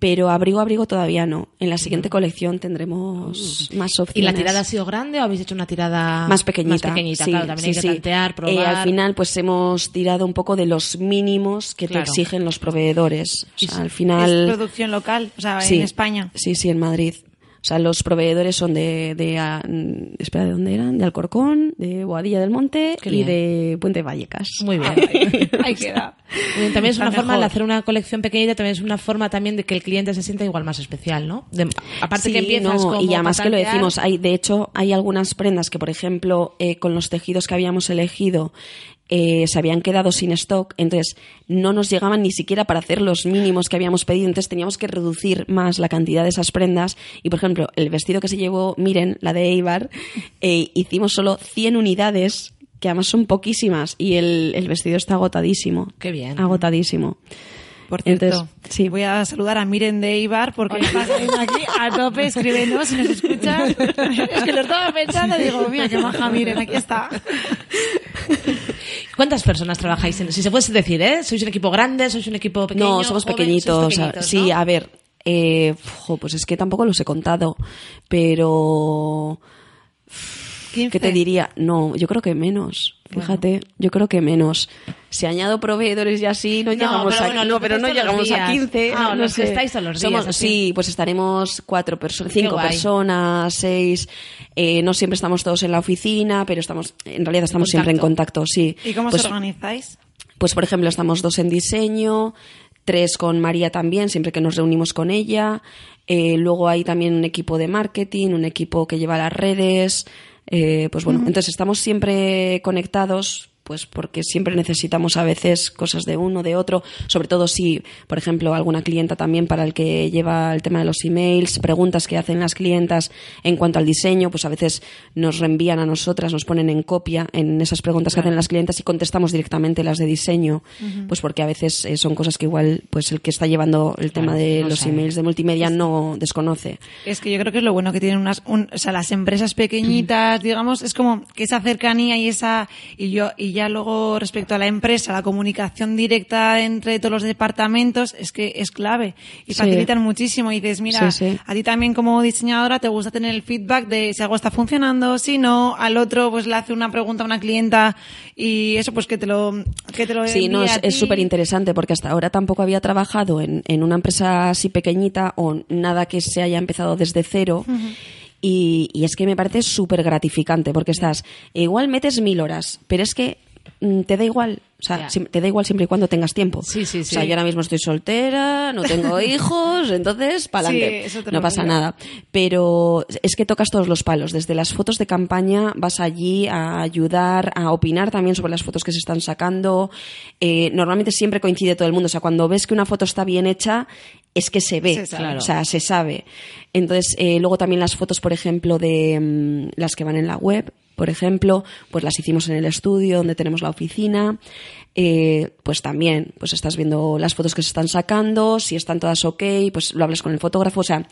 pero abrigo abrigo todavía no. En la siguiente colección tendremos más opciones. ¿Y la tirada ha sido grande o habéis hecho una tirada más pequeñita. Más pequeñita, sí, claro, también hay sí, que sí. tantear, Eh, probar. al final, pues hemos tirado un poco de los mínimos que Claro. te exigen los proveedores. O sea, al Es final. producción local, o sea, Sí, en España. Sí, sí, en Madrid. O sea, los proveedores son de, de ah, espera, ¿de dónde eran? De Alcorcón, de Boadilla del Monte Qué y bien. de Puente Vallecas. Muy bien. Ahí queda. También es Está una forma de hacer una colección pequeñita, también es una forma también de que el cliente se sienta igual más especial, ¿no? De- aparte Sí, que empiezas no, como y además que lo decimos, hay, de hecho, hay algunas prendas que, por ejemplo, eh, con los tejidos que habíamos elegido, eh, se habían quedado sin stock, entonces no nos llegaban ni siquiera para hacer los mínimos que habíamos pedido, entonces teníamos que reducir más la cantidad de esas prendas. Y, por ejemplo, el vestido que se llevó, miren, la de Eibar, eh, hicimos solo 100 unidades, que además son poquísimas, y el, el vestido está agotadísimo. Qué bien. Agotadísimo. Por cierto, Entonces, sí. voy a saludar a Miren de Ibar porque está aquí a tope, escríbenos si nos escuchas. Es que lo estaba pensando y digo, mira, qué maja Miren, aquí está. ¿Cuántas personas trabajáis en Si se puede decir, ¿eh? ¿Sois un equipo grande? ¿Sois un equipo pequeño? No, somos joven? pequeñitos. Sí, a ver, eh, pues es que tampoco los he contado, pero 15. ¿qué te diría? No, yo creo que menos. Fíjate, yo creo que menos. Si añado proveedores y así, no, No, llegamos pero a, bueno, no, pero no llegamos a días. 15. Ah, no, no sé. estáis todos los días, Somos-. Sí, pues estaremos cuatro personas, cinco personas, seis. Eh, no siempre estamos todos en la oficina, pero estamos, en realidad estamos siempre en contacto. contacto, sí. ¿Y cómo Pues- os organizáis? pues, por ejemplo, estamos dos en diseño, tres con María también, siempre que nos reunimos con ella. Eh, luego hay también un equipo de marketing, un equipo que lleva las redes. Eh, pues bueno, entonces estamos siempre conectados pues porque siempre necesitamos a veces cosas de uno, de otro, sobre todo si, por ejemplo, alguna clienta también para el que lleva el tema de los emails, preguntas que hacen las clientas en cuanto al diseño, pues a veces nos reenvían a nosotras, nos ponen en copia en esas preguntas que hacen las clientas y contestamos directamente las de diseño, pues porque a veces eh, son cosas que igual pues el que está llevando el tema de no los sabe. emails de multimedia no desconoce. Es que yo creo que es lo bueno que tienen unas, un- o sea, las empresas pequeñitas, digamos, es como que esa cercanía y esa, y yo, y ya luego respecto a la empresa, la comunicación directa entre todos los departamentos es que es clave y Sí. facilitan muchísimo. Y dices, mira, Sí, sí. a ti también como diseñadora te gusta tener el feedback de si algo está funcionando, si no, al otro pues le hace una pregunta a una clienta y eso pues que te lo, que te lo Sí, no, es súper interesante porque hasta ahora tampoco había trabajado en, en una empresa así pequeñita o nada que se haya empezado desde cero. y, y es que me parece súper gratificante porque estás, igual metes mil horas, pero es que te da igual. O sea, te da igual siempre y cuando tengas tiempo. Sí, sí, O sea, sí. yo ahora mismo estoy soltera, no tengo hijos, entonces, para Sí, no pasa digo. nada. Pero es que tocas todos los palos. Desde las fotos de campaña vas allí a ayudar, a opinar también sobre las fotos que se están sacando. Eh, normalmente siempre coincide todo el mundo. O sea, cuando ves que una foto está bien hecha, es que se ve. Se sabe. Claro. O sea, se sabe. Entonces, eh, luego también las fotos, por ejemplo, de mm, las que van en la web, por ejemplo, pues las hicimos en el estudio donde tenemos la oficina. Eh, pues también, pues estás viendo las fotos que se están sacando, si están todas ok, pues lo hablas con el fotógrafo, o sea,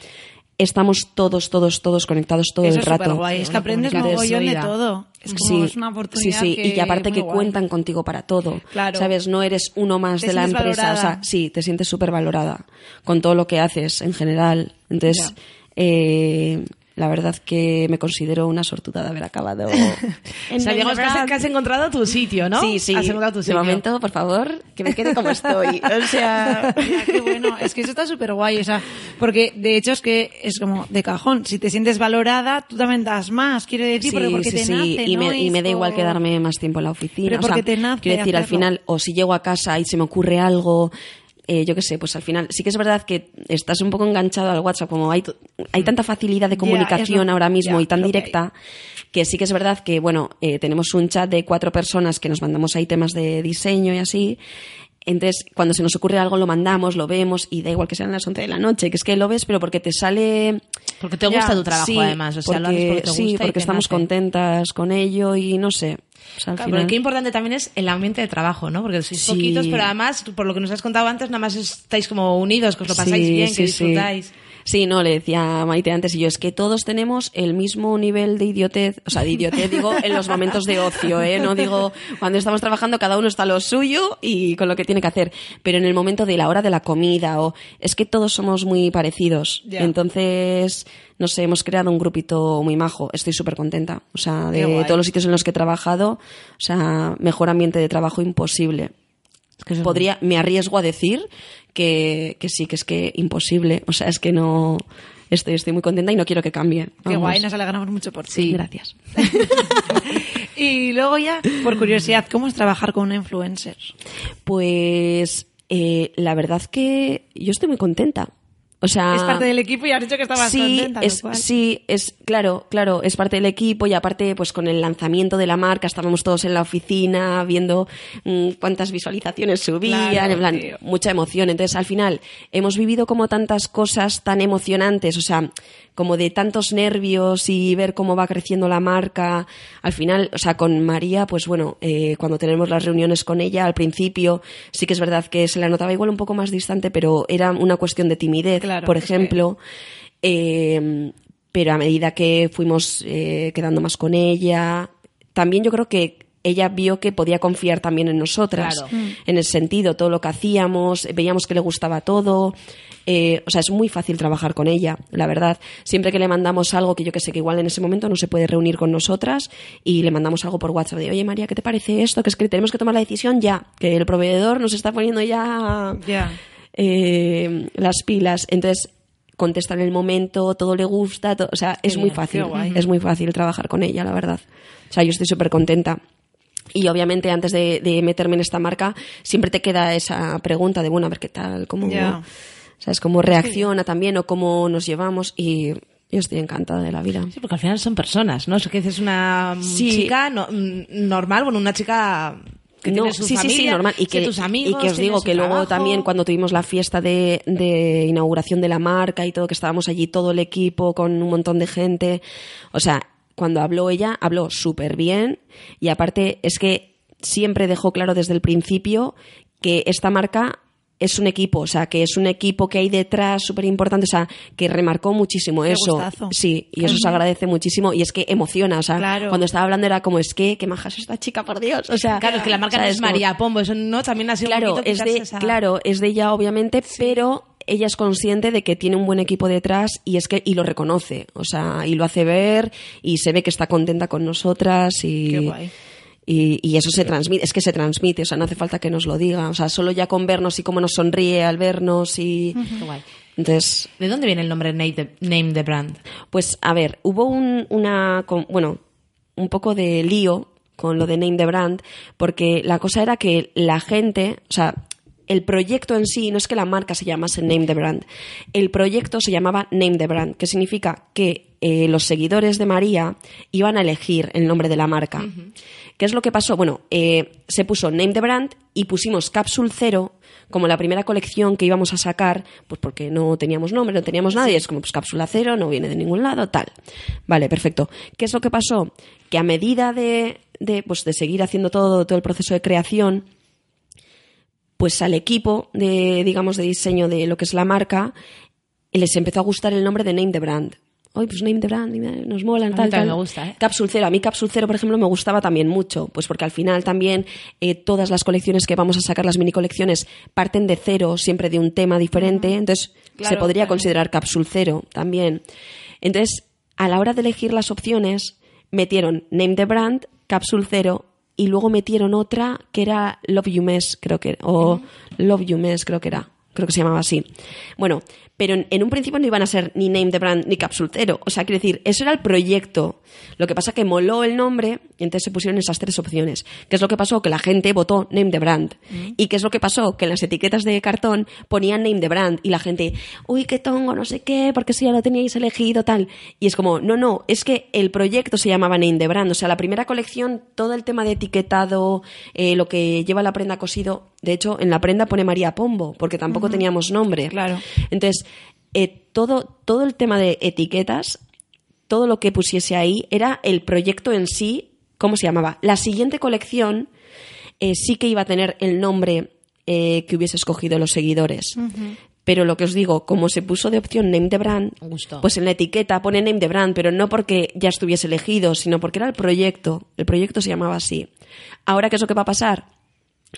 estamos todos, todos, todos conectados todo Eso el rato. superguay, es que aprendes mogollón de todo. Es como Sí, es una oportunidad sí, sí, que y aparte muy que guay. cuentan contigo para todo. Claro. ¿Sabes? No eres uno más de la empresa. O sea, sí, te sientes súper valorada con todo lo que haces en general. Entonces, eh, la verdad que me considero una sortuda de haber acabado. en O sea, digamos que has, que has encontrado tu sitio, ¿no? Sí, sí. Has encontrado tu de sitio. momento, por favor, que me quede como estoy. O sea, Mira, qué bueno, es que eso está súper guay, o sea, porque de hecho es que es como de cajón, si te sientes valorada, tú también das más, quiere decir, porque, porque te nace, y, ¿no? me, y me da igual quedarme más tiempo en la oficina. Pero o sea, porque te nace quiero decir, al final, o si llego a casa y se me ocurre algo, eh, yo qué sé, pues al final sí que es verdad que estás un poco enganchado al WhatsApp, como hay, hay tanta facilidad de comunicación ahora mismo y tan directa, que sí que es verdad que, bueno, eh, tenemos un chat de cuatro personas que nos mandamos ahí temas de diseño y así. Entonces, cuando se nos ocurre algo, lo mandamos, lo vemos y da igual que sean las 11 de la noche, que es que lo ves, pero porque te sale. Porque te gusta Ya, tu trabajo, sí, además. O sea, lo haces porque te sí, y porque te estamos nace. contentas con ello y no sé. O sea, al Claro, final- pero qué importante también es el ambiente de trabajo, ¿no? Porque sois Sí. poquitos, pero además, por lo que nos has contado antes, nada más estáis como unidos, que os lo pasáis Sí, bien, sí, que disfrutáis. Sí, no, le decía a Maite antes y yo, es que todos tenemos el mismo nivel de idiotez, o sea, de idiotez digo en los momentos de ocio, ¿eh? No digo cuando estamos trabajando cada uno está lo suyo y con lo que tiene que hacer, pero en el momento de la hora de la comida o es que todos somos muy parecidos. Entonces, no sé, hemos creado un grupito muy majo, estoy súper contenta, o sea, de todos los sitios en los que he trabajado, o sea, mejor ambiente de trabajo imposible. Podría, me arriesgo a decir que, que sí, que es que imposible. O sea, es que no. Estoy, estoy muy contenta y no quiero que cambie. Qué guay, nos alegramos mucho por ti. Sí, gracias. y luego ya, por curiosidad, ¿cómo es trabajar con una influencer? Pues eh, la verdad que yo estoy muy contenta. O sea, Es parte del equipo y has dicho que estabas sí, contenta, es, cual- sí, es claro, claro, es parte del equipo y aparte, pues con el lanzamiento de la marca estábamos todos en la oficina viendo mm, cuántas visualizaciones subían, Claro, en plan, tío. mucha emoción. Entonces, al final, hemos vivido como tantas cosas tan emocionantes, o sea, como de tantos nervios y ver cómo va creciendo la marca. Al final, o sea, con María, pues bueno, eh, cuando tenemos las reuniones con ella, al principio, sí que es verdad que se la notaba igual un poco más distante, pero era una cuestión de timidez, Claro, por ejemplo. Eh, pero a medida que fuimos eh, quedando más con ella, también yo creo que ella vio que podía confiar también en nosotras, Claro. en el sentido, todo lo que hacíamos, veíamos que le gustaba todo. eh, o sea, es muy fácil trabajar con ella, la verdad. Siempre que le mandamos algo que yo que sé que igual en ese momento no se puede reunir con nosotras y le mandamos algo por WhatsApp de, oye María, ¿qué te parece esto? Que es que tenemos que tomar la decisión ya, que el proveedor nos está poniendo ya Ya. eh, las pilas. Entonces, contesta en el momento, todo le gusta, o sea, es muy fácil. Es muy fácil trabajar con ella, la verdad. O sea, yo estoy súper contenta. Y obviamente antes de, de meterme en esta marca, siempre te queda esa pregunta de, bueno, a ver qué tal, cómo, Ya. ¿sabes? cómo reacciona también o cómo nos llevamos. Y yo estoy encantada de la vida. Sí, porque al final son personas, ¿no? Eso que dices una Sí. chica no- normal, bueno, una chica que no, tiene su sí, familia, sí, sí, normal. Y que, tus amigos, y que os digo que luego trabajo. también cuando tuvimos la fiesta de, de inauguración de la marca y todo, que estábamos allí todo el equipo con un montón de gente. O sea, cuando habló ella, habló súper bien. Y aparte es que siempre dejó claro desde el principio que esta marca es un equipo, o sea, que es un equipo que hay detrás súper importante, o sea, que remarcó muchísimo Qué eso. gustazo. Sí, y eso se agradece muchísimo y es que emociona, o sea, Claro. cuando estaba hablando era como, es que, qué maja es esta chica, por Dios, o sea, Claro, es que la marca no es María Pombo, eso no, también ha sido un Claro, poquito es de, esa- claro, es de ella obviamente, pero ella es consciente de que tiene un buen equipo detrás y es que y lo reconoce, o sea, y lo hace ver y se ve que está contenta con nosotras y Qué guay. y, y eso se transmite, es que se transmite, o sea, no hace falta que nos lo diga, o sea, solo ya con vernos y cómo nos sonríe al vernos y Qué guay. entonces ¿De dónde viene el nombre Name the, name the Brand? pues a ver, hubo un, una, con- bueno, un poco de lío con lo de Name the Brand, porque la cosa era que la gente, o sea, el proyecto en sí, no es que la marca se llamase Name the Brand, el proyecto se llamaba Name the Brand, que significa que eh, los seguidores de María iban a elegir el nombre de la marca. ¿Qué es lo que pasó? Bueno, eh, se puso Name the Brand y pusimos Capsule Zero como la primera colección que íbamos a sacar, pues porque no teníamos nombre, no teníamos nada, y es como, pues cápsula cero, no viene de ningún lado, tal. Vale, perfecto. ¿Qué es lo que pasó? Que a medida de, de, pues, de seguir haciendo todo, todo el proceso de creación, pues al equipo de, digamos, de diseño de lo que es la marca, les empezó a gustar el nombre de Name the Brand. Oye, pues Name the Brand, nos molan, A mí tal, tal. me gusta, ¿eh? Capsule Cero. A mí Capsule Cero, por ejemplo, me gustaba también mucho, pues porque al final también eh, todas las colecciones que vamos a sacar, las mini colecciones, parten de cero, siempre de un tema diferente. Entonces, se podría claro. considerar Capsule Cero también. Entonces, a la hora de elegir las opciones, metieron Name the Brand, Capsule Zero y luego metieron otra que era Love You Mess, creo que, o Love You Mess, creo que era creo que se llamaba así. Bueno, pero en, en, un principio no iban a ser ni Name the Brand ni Capsule Zero. O sea, quiero decir, eso era el proyecto. Lo que pasa que moló el nombre y entonces se pusieron esas tres opciones. ¿Qué es lo que pasó? Que la gente votó Name the Brand. ¿Y qué es lo que pasó? Que en las etiquetas de cartón ponían Name the Brand y la gente, uy, qué tongo, no sé qué, porque si ya lo teníais elegido, tal. Y es como, no, no, es que el proyecto se llamaba Name the Brand. O sea, la primera colección, todo el tema de etiquetado, eh, lo que lleva la prenda cosido, de hecho, en la prenda pone María Pombo, porque tampoco teníamos nombre. Claro. Entonces, eh, todo, todo el tema de etiquetas, todo lo que pusiese ahí, era el proyecto en sí, ¿cómo se llamaba? La siguiente colección eh, sí que iba a tener el nombre eh, que hubiese escogido los seguidores. Pero lo que os digo, como se puso de opción Name the Brand, Gusto. pues en la etiqueta pone Name the Brand, pero no porque ya estuviese elegido, sino porque era el proyecto. El proyecto se llamaba así. Ahora, ¿qué es lo que va a pasar?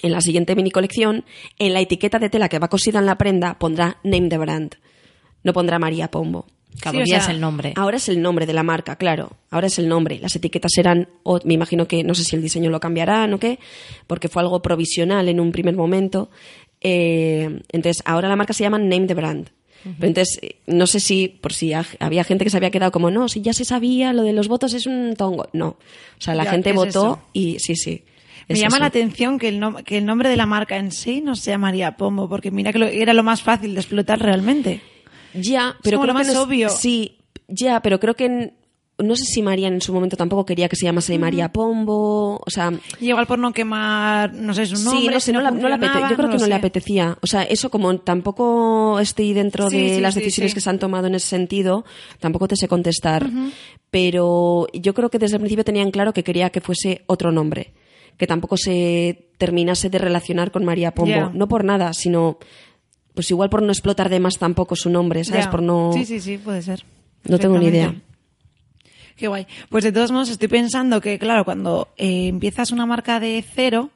En la siguiente mini colección, en la etiqueta de tela que va cosida en la prenda, pondrá Name the Brand. No pondrá María Pombo. Cada Sí, o día sea, es el nombre. Ahora es el nombre de la marca, claro. Ahora es el nombre. Las etiquetas serán, o me imagino que no sé si el diseño lo cambiarán o qué, porque fue algo provisional en un primer momento. Eh, entonces, ahora la marca se llama Name the Brand. Pero entonces, no sé si, por si ha- había gente que se había quedado como, no, si ya se sabía, lo de los votos es un tongo. No. O sea, la Ya, gente ¿qué es votó eso? y sí, sí. Me llama eso. la atención que el, que el nombre de la marca en sí no sea María Pombo, porque mira que lo- era lo más fácil de explotar realmente. Ya, pero creo lo que más no es- obvio. Sí, ya, pero creo que en- no sé si María en su momento tampoco quería que se llamase María Pombo, o sea, igual por no quemar, no sé, su nombre. sí, no sé, no, la- no apete- funcionaba, yo creo que no le apetecía, o sea, eso como tampoco estoy dentro Sí, de sí, las decisiones sí. que se han tomado en ese sentido, tampoco te sé contestar, pero yo creo que desde el principio tenían claro que quería que fuese otro nombre, que tampoco se terminase de relacionar con María Pombo, no por nada, sino pues igual por no explotar de más tampoco su nombre, ¿sabes? Ya. Por no Sí, sí, sí, puede ser. No tengo ni idea. Qué guay. Pues de todos modos estoy pensando que, claro, cuando eh, empiezas una marca de cero,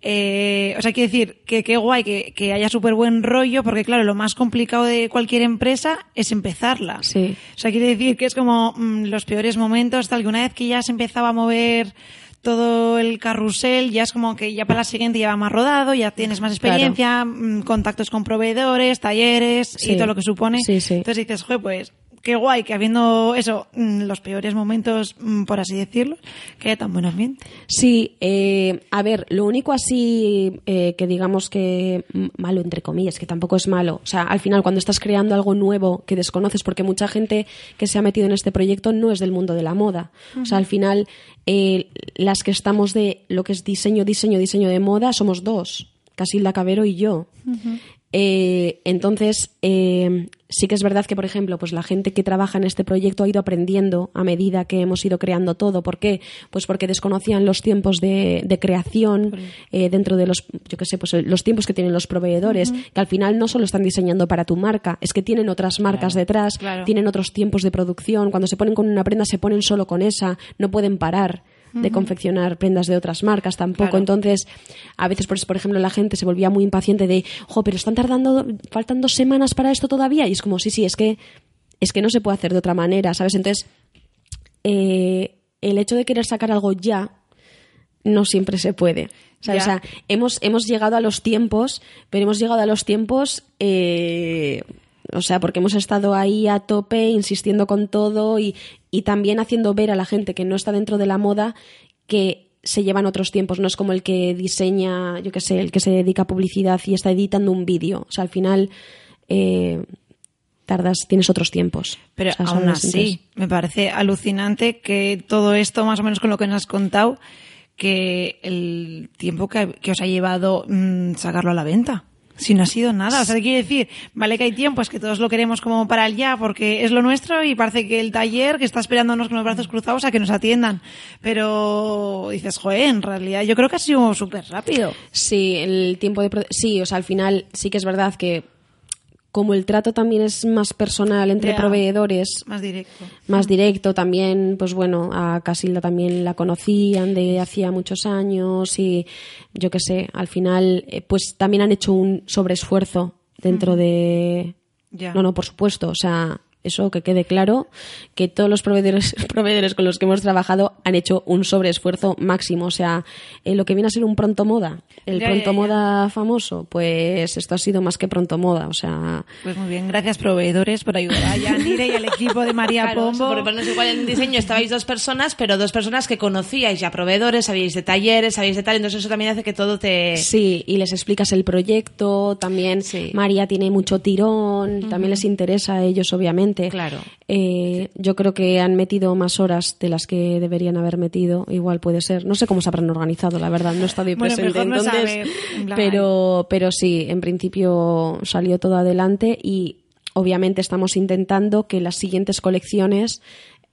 eh, o sea, quiere decir que qué guay que, que haya súper buen rollo, porque claro, lo más complicado de cualquier empresa es empezarla. Sí. O sea, quiere decir que es como mm, los peores momentos, tal que una vez que ya se empezaba a mover todo el carrusel, ya es como que ya para la siguiente ya va más rodado, ya tienes más experiencia, mm, contactos con proveedores, talleres Sí. y todo lo que supone. Sí, sí. Entonces dices, joder, pues qué guay que habiendo eso, mm, los peores momentos, mm, por así decirlo, que haya tan buen ambiente. Sí, eh, a ver, lo único así eh, que digamos que malo, entre comillas, que tampoco es malo. O sea, al final cuando estás creando algo nuevo que desconoces, porque mucha gente que se ha metido en este proyecto no es del mundo de la moda. O sea, al final eh, las que estamos de lo que es diseño, diseño, diseño de moda somos dos, Casilda Cabero y yo. Eh, entonces, eh, sí que es verdad que, por ejemplo, pues la gente que trabaja en este proyecto ha ido aprendiendo a medida que hemos ido creando todo. ¿Por qué? Pues porque desconocían los tiempos de, de creación eh, dentro de los, yo qué sé, pues los tiempos que tienen los proveedores, que al final no solo están diseñando para tu marca, es que tienen otras marcas detrás, claro. tienen otros tiempos de producción. Cuando se ponen con una prenda, se ponen solo con esa, no pueden parar de confeccionar prendas de otras marcas tampoco. Claro. Entonces, a veces, pues, por ejemplo, la gente se volvía muy impaciente de, jo, pero están tardando, faltan dos semanas para esto todavía. Y es como, sí, sí, es que, es que no se puede hacer de otra manera, ¿sabes? Entonces, eh, el hecho de querer sacar algo ya no siempre se puede. O sea, hemos, hemos llegado a los tiempos, pero hemos llegado a los tiempos, eh, o sea, porque hemos estado ahí a tope, insistiendo con todo y, y también haciendo ver a la gente que no está dentro de la moda que se llevan otros tiempos. No es como el que diseña, yo qué sé, el que se dedica a publicidad y está editando un vídeo. O sea, al final eh, tardas, tienes otros tiempos. Pero O sea, aún así, me parece alucinante que todo esto, más o menos con lo que nos has contado, que el tiempo que, que os ha llevado mm, sacarlo a la venta. Si no ha sido nada. O sea, quiere decir, vale que hay tiempo, es que todos lo queremos como para el ya, porque es lo nuestro y parece que el taller que está esperándonos con los brazos cruzados a que nos atiendan. Pero dices, joder, en realidad yo creo que ha sido súper rápido. Sí, el tiempo de... Sí, o sea, al final sí que es verdad que como el trato también es más personal entre proveedores, Más directo. más directo también, pues bueno, a Casilda también la conocían de hacía muchos años y yo qué sé, al final eh, pues también han hecho un sobreesfuerzo dentro de... No, no, por supuesto, o sea, Eso que quede claro, que todos los proveedores, proveedores con los que hemos trabajado han hecho un sobreesfuerzo máximo. O sea, eh, lo que viene a ser un pronto moda, el Ya, pronto ya. moda famoso, pues esto ha sido más que pronto moda. O sea, Pues muy bien, gracias proveedores por ayudar a Yanire y al equipo de María Claro, Pombo. porque ponernos igual en diseño estabais dos personas, pero dos personas que conocíais ya proveedores, sabíais de talleres, sabíais de tal, entonces eso también hace que todo te... Sí, y les explicas el proyecto, también Sí. María tiene mucho tirón, también les interesa a ellos, obviamente. Claro. Eh, yo creo que han metido más horas de las que deberían haber metido, igual puede ser. No sé cómo se habrán organizado, la verdad, no he estado ahí Bueno, presente. no entonces, pero, pero sí, en principio salió todo adelante y obviamente estamos intentando que las siguientes colecciones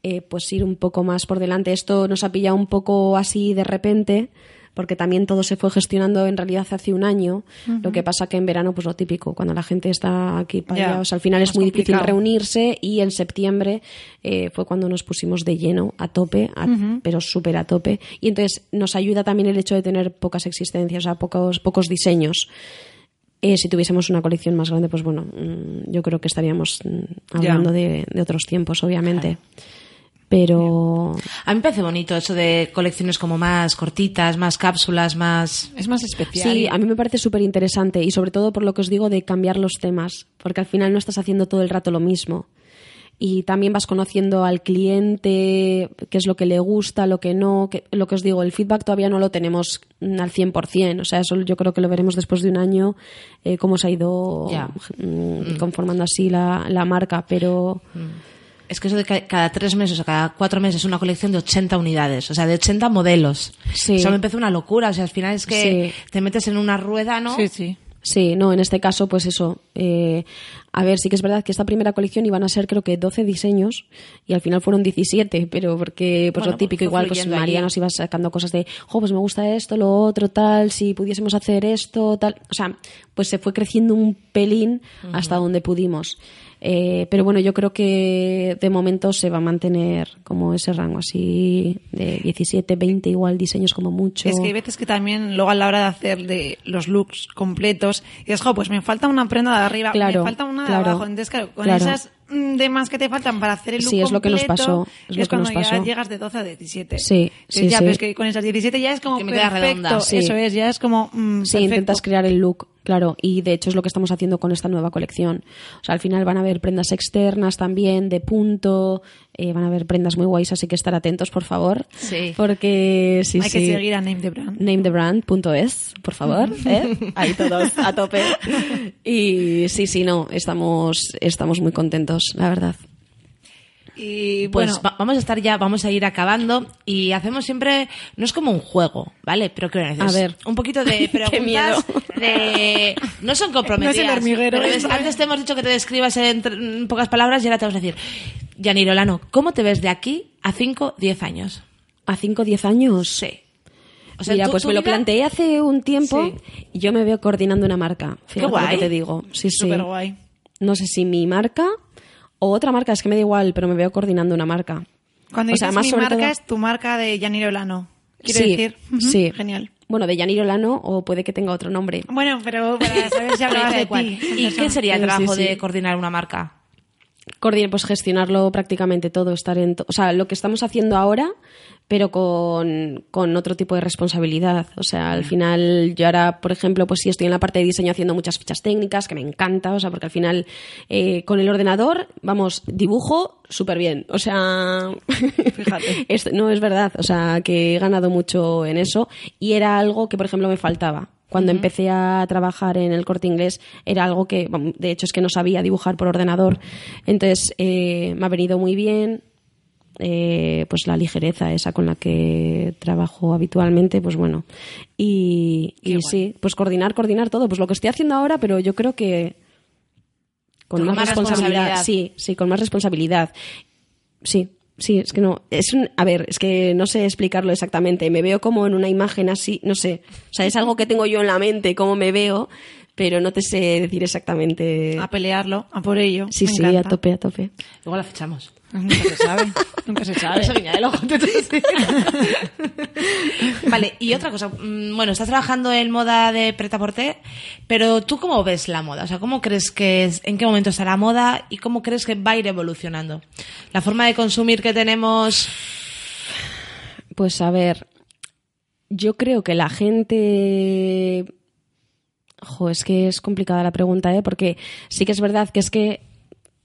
eh, pues ir un poco más por delante. Esto nos ha pillado un poco así de repente porque también todo se fue gestionando en realidad hace un año. Lo que pasa que en verano, pues lo típico, cuando la gente está aquí para allá, o sea, al final es muy difícil reunirse y en septiembre eh, fue cuando nos pusimos de lleno, a tope, a- pero súper a tope. Y entonces nos ayuda también el hecho de tener pocas existencias, o sea, pocos, pocos diseños. Eh, si tuviésemos una colección más grande, pues bueno, mm, yo creo que estaríamos mm, hablando de, de otros tiempos, obviamente. Pero A mí me parece bonito eso de colecciones como más cortitas, más cápsulas, más... Es más especial. Sí, a mí me parece súper interesante y sobre todo por lo que os digo de cambiar los temas, porque al final no estás haciendo todo el rato lo mismo. Y también vas conociendo al cliente, qué es lo que le gusta, lo que no, que- lo que os digo, el feedback todavía no lo tenemos mm, al 100%, o sea, eso yo creo que lo veremos después de un año, eh, cómo se ha ido Ya. mm, conformando así la, la marca, pero... Es que eso de ca- cada tres meses o cada cuatro meses una colección de 80 unidades, o sea, de 80 modelos. Sí. Eso me empezó una locura, o sea, al final es que Sí. te metes en una rueda, ¿no? Sí, sí. Sí, no, en este caso, pues eso. eh, a ver, sí que es verdad que esta primera colección iban a ser creo que 12 diseños y al final fueron 17, pero porque, pues Bueno, lo típico, fue igual, pues María nos iba sacando cosas de, jo, pues me gusta esto, lo otro, tal, si pudiésemos hacer esto, tal. O sea, pues se fue creciendo un pelín hasta donde pudimos. Eh, pero bueno, yo creo que de momento se va a mantener como ese rango así de 17, 20 igual diseños como mucho. Es que hay veces que también luego a la hora de hacer de los looks completos, y es, jo, pues me falta una prenda de arriba, Claro, me falta una de claro, abajo. Entonces, claro, con claro. esas mm, demás que te faltan para hacer el look Sí, es lo que nos completo, pasó, es lo que cuando nos pasó. ya llegas de 12 a 17. Sí, Entonces sí, ya, sí. pero es que con esas 17 ya es como Que me queda perfecto. redonda. Sí. Eso es, ya es como mm, Sí, perfecto. intentas crear el look, claro, y de hecho es lo que estamos haciendo con esta nueva colección. O sea, al final van a haber prendas externas también, de punto, eh, van a haber prendas muy guays, así que estar atentos, por favor. Sí. Porque sí, Hay sí. que seguir a Name the Brand. namethebrand.es, por favor, ¿eh? Ahí todos a tope. Y sí, sí, no, estamos, estamos muy contentos, la verdad. Y Pues bueno, va- vamos a estar ya, vamos a ir acabando y hacemos siempre, no es como un juego, ¿vale? Pero ¿qué A ver. un poquito de preguntas miedo. de no son comprometidas. No es el hormiguero, pero es- antes te hemos dicho que te describas en, pocas palabras y ahora te vamos a decir, Yaniro Lano, ¿cómo te ves de aquí a 5, 10 años? ¿A 5 o 10 años? Sí. Mira, tu- pues tu me lo planteé hace un tiempo Sí. y yo me veo coordinando una marca. Fíjate guay. lo que te digo. Sí, guay. No sé si mi marca o otra marca, es que me da igual, pero me veo coordinando una marca. Cuando O sea, dices más mi sobre marca todo- es tu marca de Yaniro Lano. Quiero sí, decir. Sí. Genial. Bueno, de Yaniro Lano o puede que tenga otro nombre. Bueno, pero para saber si hablabas de ti. ¿Y qué sería el Sí, trabajo sí. de coordinar una marca? Coordinar, pues gestionarlo prácticamente todo, estar en... to- o sea, lo que estamos haciendo ahora, pero con, con otro tipo de responsabilidad. O sea, al final, yo ahora, por ejemplo, pues sí estoy en la parte de diseño haciendo muchas fichas técnicas, que me encanta, o sea, porque al final, eh, con el ordenador, vamos, dibujo súper bien. O sea, Fíjate. es- no es verdad, o sea, que he ganado mucho en eso y era algo que, por ejemplo, me faltaba. Cuando empecé a trabajar en el corte inglés era algo que, de hecho, es que no sabía dibujar por ordenador. Entonces, eh, me ha venido muy bien. Eh, pues la ligereza esa con la que trabajo habitualmente, pues bueno. Y, y sí, pues coordinar, coordinar todo. Pues lo que estoy haciendo ahora, pero yo creo que con, Con más, más responsabilidad. responsabilidad. Sí, sí, con más responsabilidad. Sí, sí, es que no. Es un, a ver, es que no sé explicarlo exactamente. Me veo como en una imagen así, no sé. O sea, es algo que tengo yo en la mente, cómo me veo, pero no te sé decir exactamente. A pelearlo, a por ello. Sí, Me sí, encanta. a tope, a tope. Igual la fichamos. Nunca se sabe. Nunca se sabe. Eso guiña el ojo, vale, y otra cosa. mm, Bueno, estás trabajando en moda de preta porter, pero ¿tú cómo ves la moda? O sea, ¿cómo crees que es, en qué momento está la moda y cómo crees que va a ir evolucionando? La forma de consumir que tenemos. Pues a ver, yo creo que la gente... Jo, es que es complicada la pregunta, ¿eh? Porque sí que es verdad que es que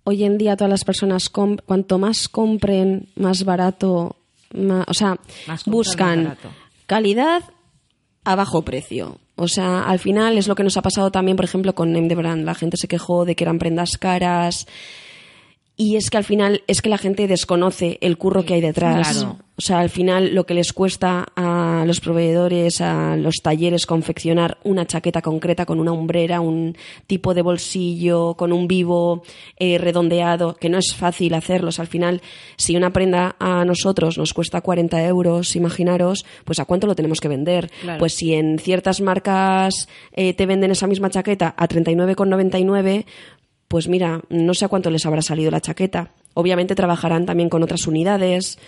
hoy en día todas las personas, cuanto más compren, más barato, ma- o sea, Más buscan más calidad a bajo precio. O sea, al final es lo que nos ha pasado también, por ejemplo, con Name de Brand. La gente se quejó de que eran prendas caras. Y es que al final es que la gente desconoce el curro que hay detrás. Claro. O sea, al final lo que les cuesta a los proveedores, a los talleres confeccionar una chaqueta concreta con una hombrera, un tipo de bolsillo, con un vivo eh, redondeado, que no es fácil hacerlos. Al final, si una prenda a nosotros nos cuesta 40 euros, imaginaros, pues a cuánto lo tenemos que vender. Claro. Pues si en ciertas marcas eh, te venden esa misma chaqueta a 39,99, pues mira, no sé a cuánto les habrá salido la chaqueta. Obviamente trabajarán también con otras unidades.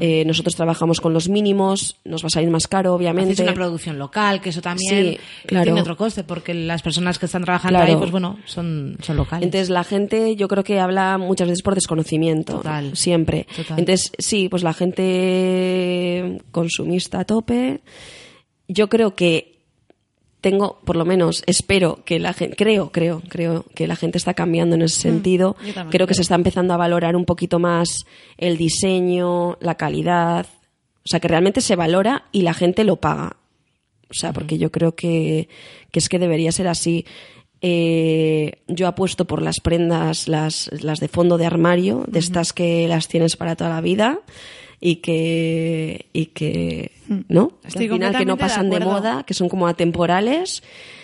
Eh, nosotros trabajamos con los mínimos, nos va a salir más caro, obviamente. Hacéis una producción local, que eso también Sí, claro. tiene otro coste, porque las personas que están trabajando Claro. ahí, pues bueno, son, son locales. Entonces la gente yo creo que habla muchas veces por desconocimiento. Total. Siempre. Total. Entonces sí, pues la gente consumista a tope. Yo creo que tengo, por lo menos, espero que la gente, creo, creo, creo que la gente está cambiando en ese sentido. yo también creo que se está empezando a valorar un poquito más el diseño, la calidad. O sea, que realmente se valora y la gente lo paga. O sea, porque yo creo que, que es que debería ser así. Eh, yo apuesto por las prendas, las, las de fondo de armario, de estas que las tienes para toda la vida y que, y que ¿no? Que Estoy al final que no de pasan de, moda, que son como atemporales.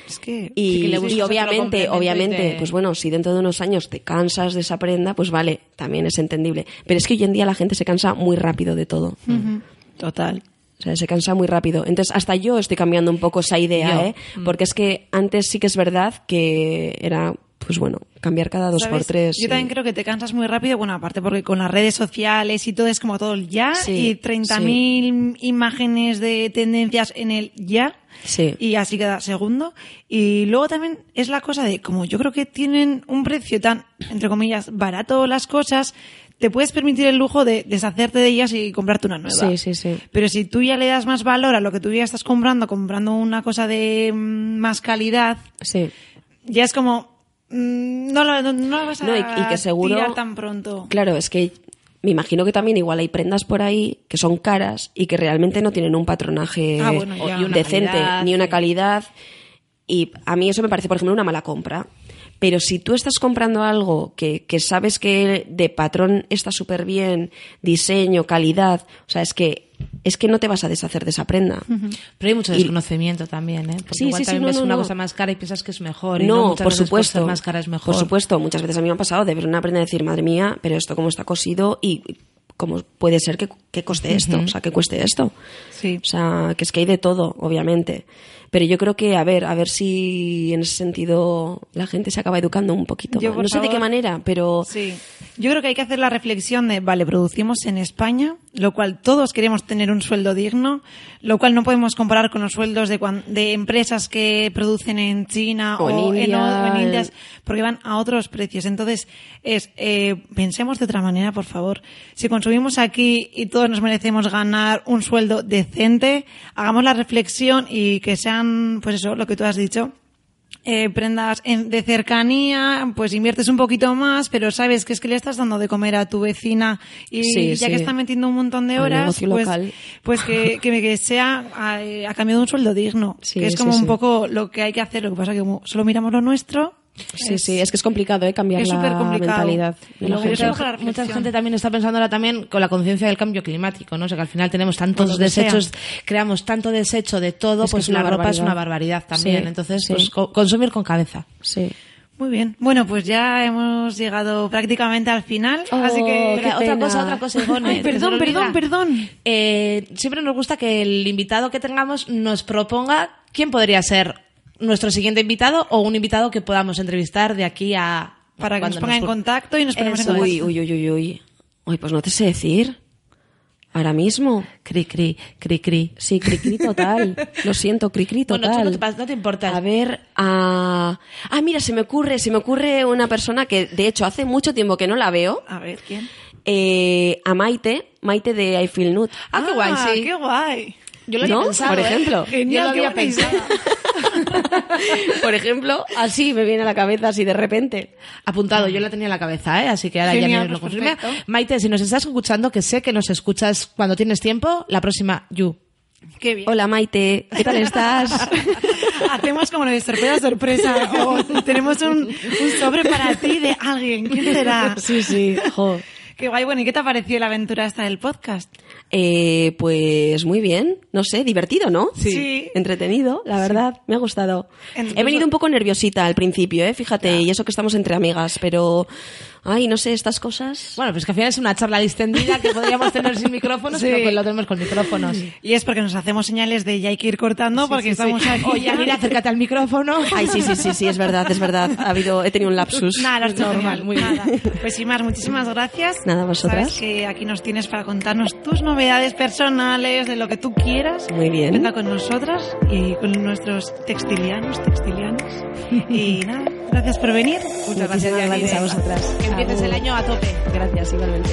Es que... Y, Sí, que le gusta, y se lo obviamente, y obviamente, te- pues bueno, si dentro de unos años te cansas de esa prenda, pues vale, también es entendible. Pero es que hoy en día la gente se cansa muy rápido de todo. Ujú. Total. O sea, se cansa muy rápido. Entonces, hasta yo estoy cambiando un poco esa idea, Yo, ¿eh? Porque es que antes sí que es verdad que era, pues bueno, cambiar cada dos ¿Sabes? por tres. Yo también creo que te cansas muy rápido, bueno, aparte porque con las redes sociales y todo es como todo el ya Sí, y 30.000 imágenes de tendencias en el ya. Sí. Y así cada segundo. Y luego también es la cosa de, como yo creo que tienen un precio tan, entre comillas, barato las cosas, te puedes permitir el lujo de deshacerte de ellas y comprarte una nueva. Sí, sí, sí. Pero si tú ya le das más valor a lo que tú ya estás comprando, comprando una cosa de mm, más calidad, Sí. ya es como no lo, no, no lo vas a No, y- y que seguro- tirar tan pronto. Claro, es que me imagino que también igual hay prendas por ahí que son caras y que realmente no tienen un patronaje Ah, bueno, ya. Decente, calidad, ni una calidad. Y a mí eso me parece, por ejemplo, una mala compra. Pero si tú estás comprando algo que, que sabes que de patrón está súper bien, diseño, calidad, o sea, es que, es que no te vas a deshacer de esa prenda. Pero hay mucho Y- desconocimiento también, ¿eh? Porque Sí, igual sí, sí, también no, ves no, una no. cosa más cara y piensas que es mejor. y no, por veces supuesto. más cara es mejor. Por supuesto, muchas veces a mí me ha pasado de ver una prenda y decir, madre mía, pero esto cómo está cosido y cómo puede ser que, que coste esto, o sea, que cueste esto. Sí. O sea, que es que hay de todo, obviamente. Pero yo creo que, a ver, a ver si en ese sentido la gente se acaba educando un poquito. Yo, más. por No sé de qué manera, pero Sí. Yo creo que hay que hacer la reflexión de, vale, producimos en España, lo cual todos queremos tener un sueldo digno, lo cual no podemos comparar con los sueldos de, cuan- de empresas que producen en China O en en, India, o- en en- Indias, porque van a otros precios. Entonces, es, eh, pensemos de otra manera, por favor. Si consumimos aquí y todos nos merecemos ganar un sueldo decente, hagamos la reflexión y que sean, pues eso, lo que tú has dicho, eh, prendas en- de cercanía, pues inviertes un poquito más, pero sabes que es que le estás dando de comer a tu vecina y Sí, ya sí. que está metiendo un montón de horas, pues, local. pues que, que, que sea a, a cambio de un sueldo digno, Sí, que es como un poco lo que hay que hacer. Lo que pasa que como solo miramos lo nuestro, sí, sí, es que es complicado, ¿eh? Cambiar es la mentalidad. de la gente. mucha- gente también está pensando ahora también con la conciencia del cambio climático, ¿no? O sea, que al final tenemos tantos desechos, sea. creamos tanto desecho de todo, Es pues es la ropa es una barbaridad también. Sí, Entonces, sí. pues co- consumir con cabeza. Sí. Muy bien. Bueno, pues ya hemos llegado prácticamente al final, Oh, así que... otra pena. cosa, otra cosa, Ivone, Ay, perdón, perdón, perdón. Eh, siempre nos gusta que el invitado que tengamos nos proponga quién podría ser nuestro siguiente invitado o un invitado que podamos entrevistar de aquí a Para que nos cuando ponga en contacto y nos ponemos en Eso es. contacto. Uy, uy, uy, uy, uy. Uy, pues no te sé decir. Ahora mismo. Cri, cri, cri, cri. Sí, cri-cri total. Lo siento, cri-cri Bueno, total. tú no te, no te importa. A ver, a... Ah, mira, se me ocurre, se me ocurre una persona que, de hecho, hace mucho tiempo que no la veo. A ver, ¿quién? Eh, a Maite, Maite de I Feel Nude. Ah, qué guay, sí. qué guay. Yo lo había ¿No? pensado, Por ¿eh? ejemplo. Genial, Yo lo había pensado. Por ejemplo, así me viene a la cabeza, así de repente. Apuntado, yo la tenía en la cabeza, ¿eh? así que ahora Genial, ya me lo pues confirma. Maite, si nos estás escuchando, que sé que nos escuchas cuando tienes tiempo, la próxima, you. Qué bien. Hola Maite, ¿qué tal estás? Hacemos como de sorpresa, sorpresa. O tenemos un, un sobre para ti de alguien. ¿Quién será? sí, sí, jo. Qué guay. Bueno, ¿y qué te ha parecido la aventura esta del podcast? Eh, pues muy bien, no sé, divertido, ¿no? Sí. Sí. Entretenido, la verdad, me ha gustado. Incluso- He venido un poco nerviosita al principio, ¿eh? Fíjate, y eso que estamos entre amigas, pero... Ay, no sé, estas cosas... Bueno, pues que al final es una charla distendida que podríamos tener sin micrófonos, Sí. pero que lo tenemos con micrófonos. Y es porque nos hacemos señales de ya hay que ir cortando porque estamos aquí. Oye, mira, acércate al micrófono. Ay, sí, sí, sí, sí, es verdad, es verdad. Ha habido, he tenido un lapsus. Nada, lo has hecho Normal, muy bien. nada. Pues sin más, muchísimas gracias. Nada, vosotras. Sabes que aquí nos tienes para contarnos tus novedades personales, de lo que tú quieras. Muy bien. Venga con nosotras y con nuestros textilianos, textilianos. Y nada, gracias por venir. Muchas gracias, Muchísimas Yanire. gracias a vosotras. Que empieces el año a tope. Gracias, igualmente.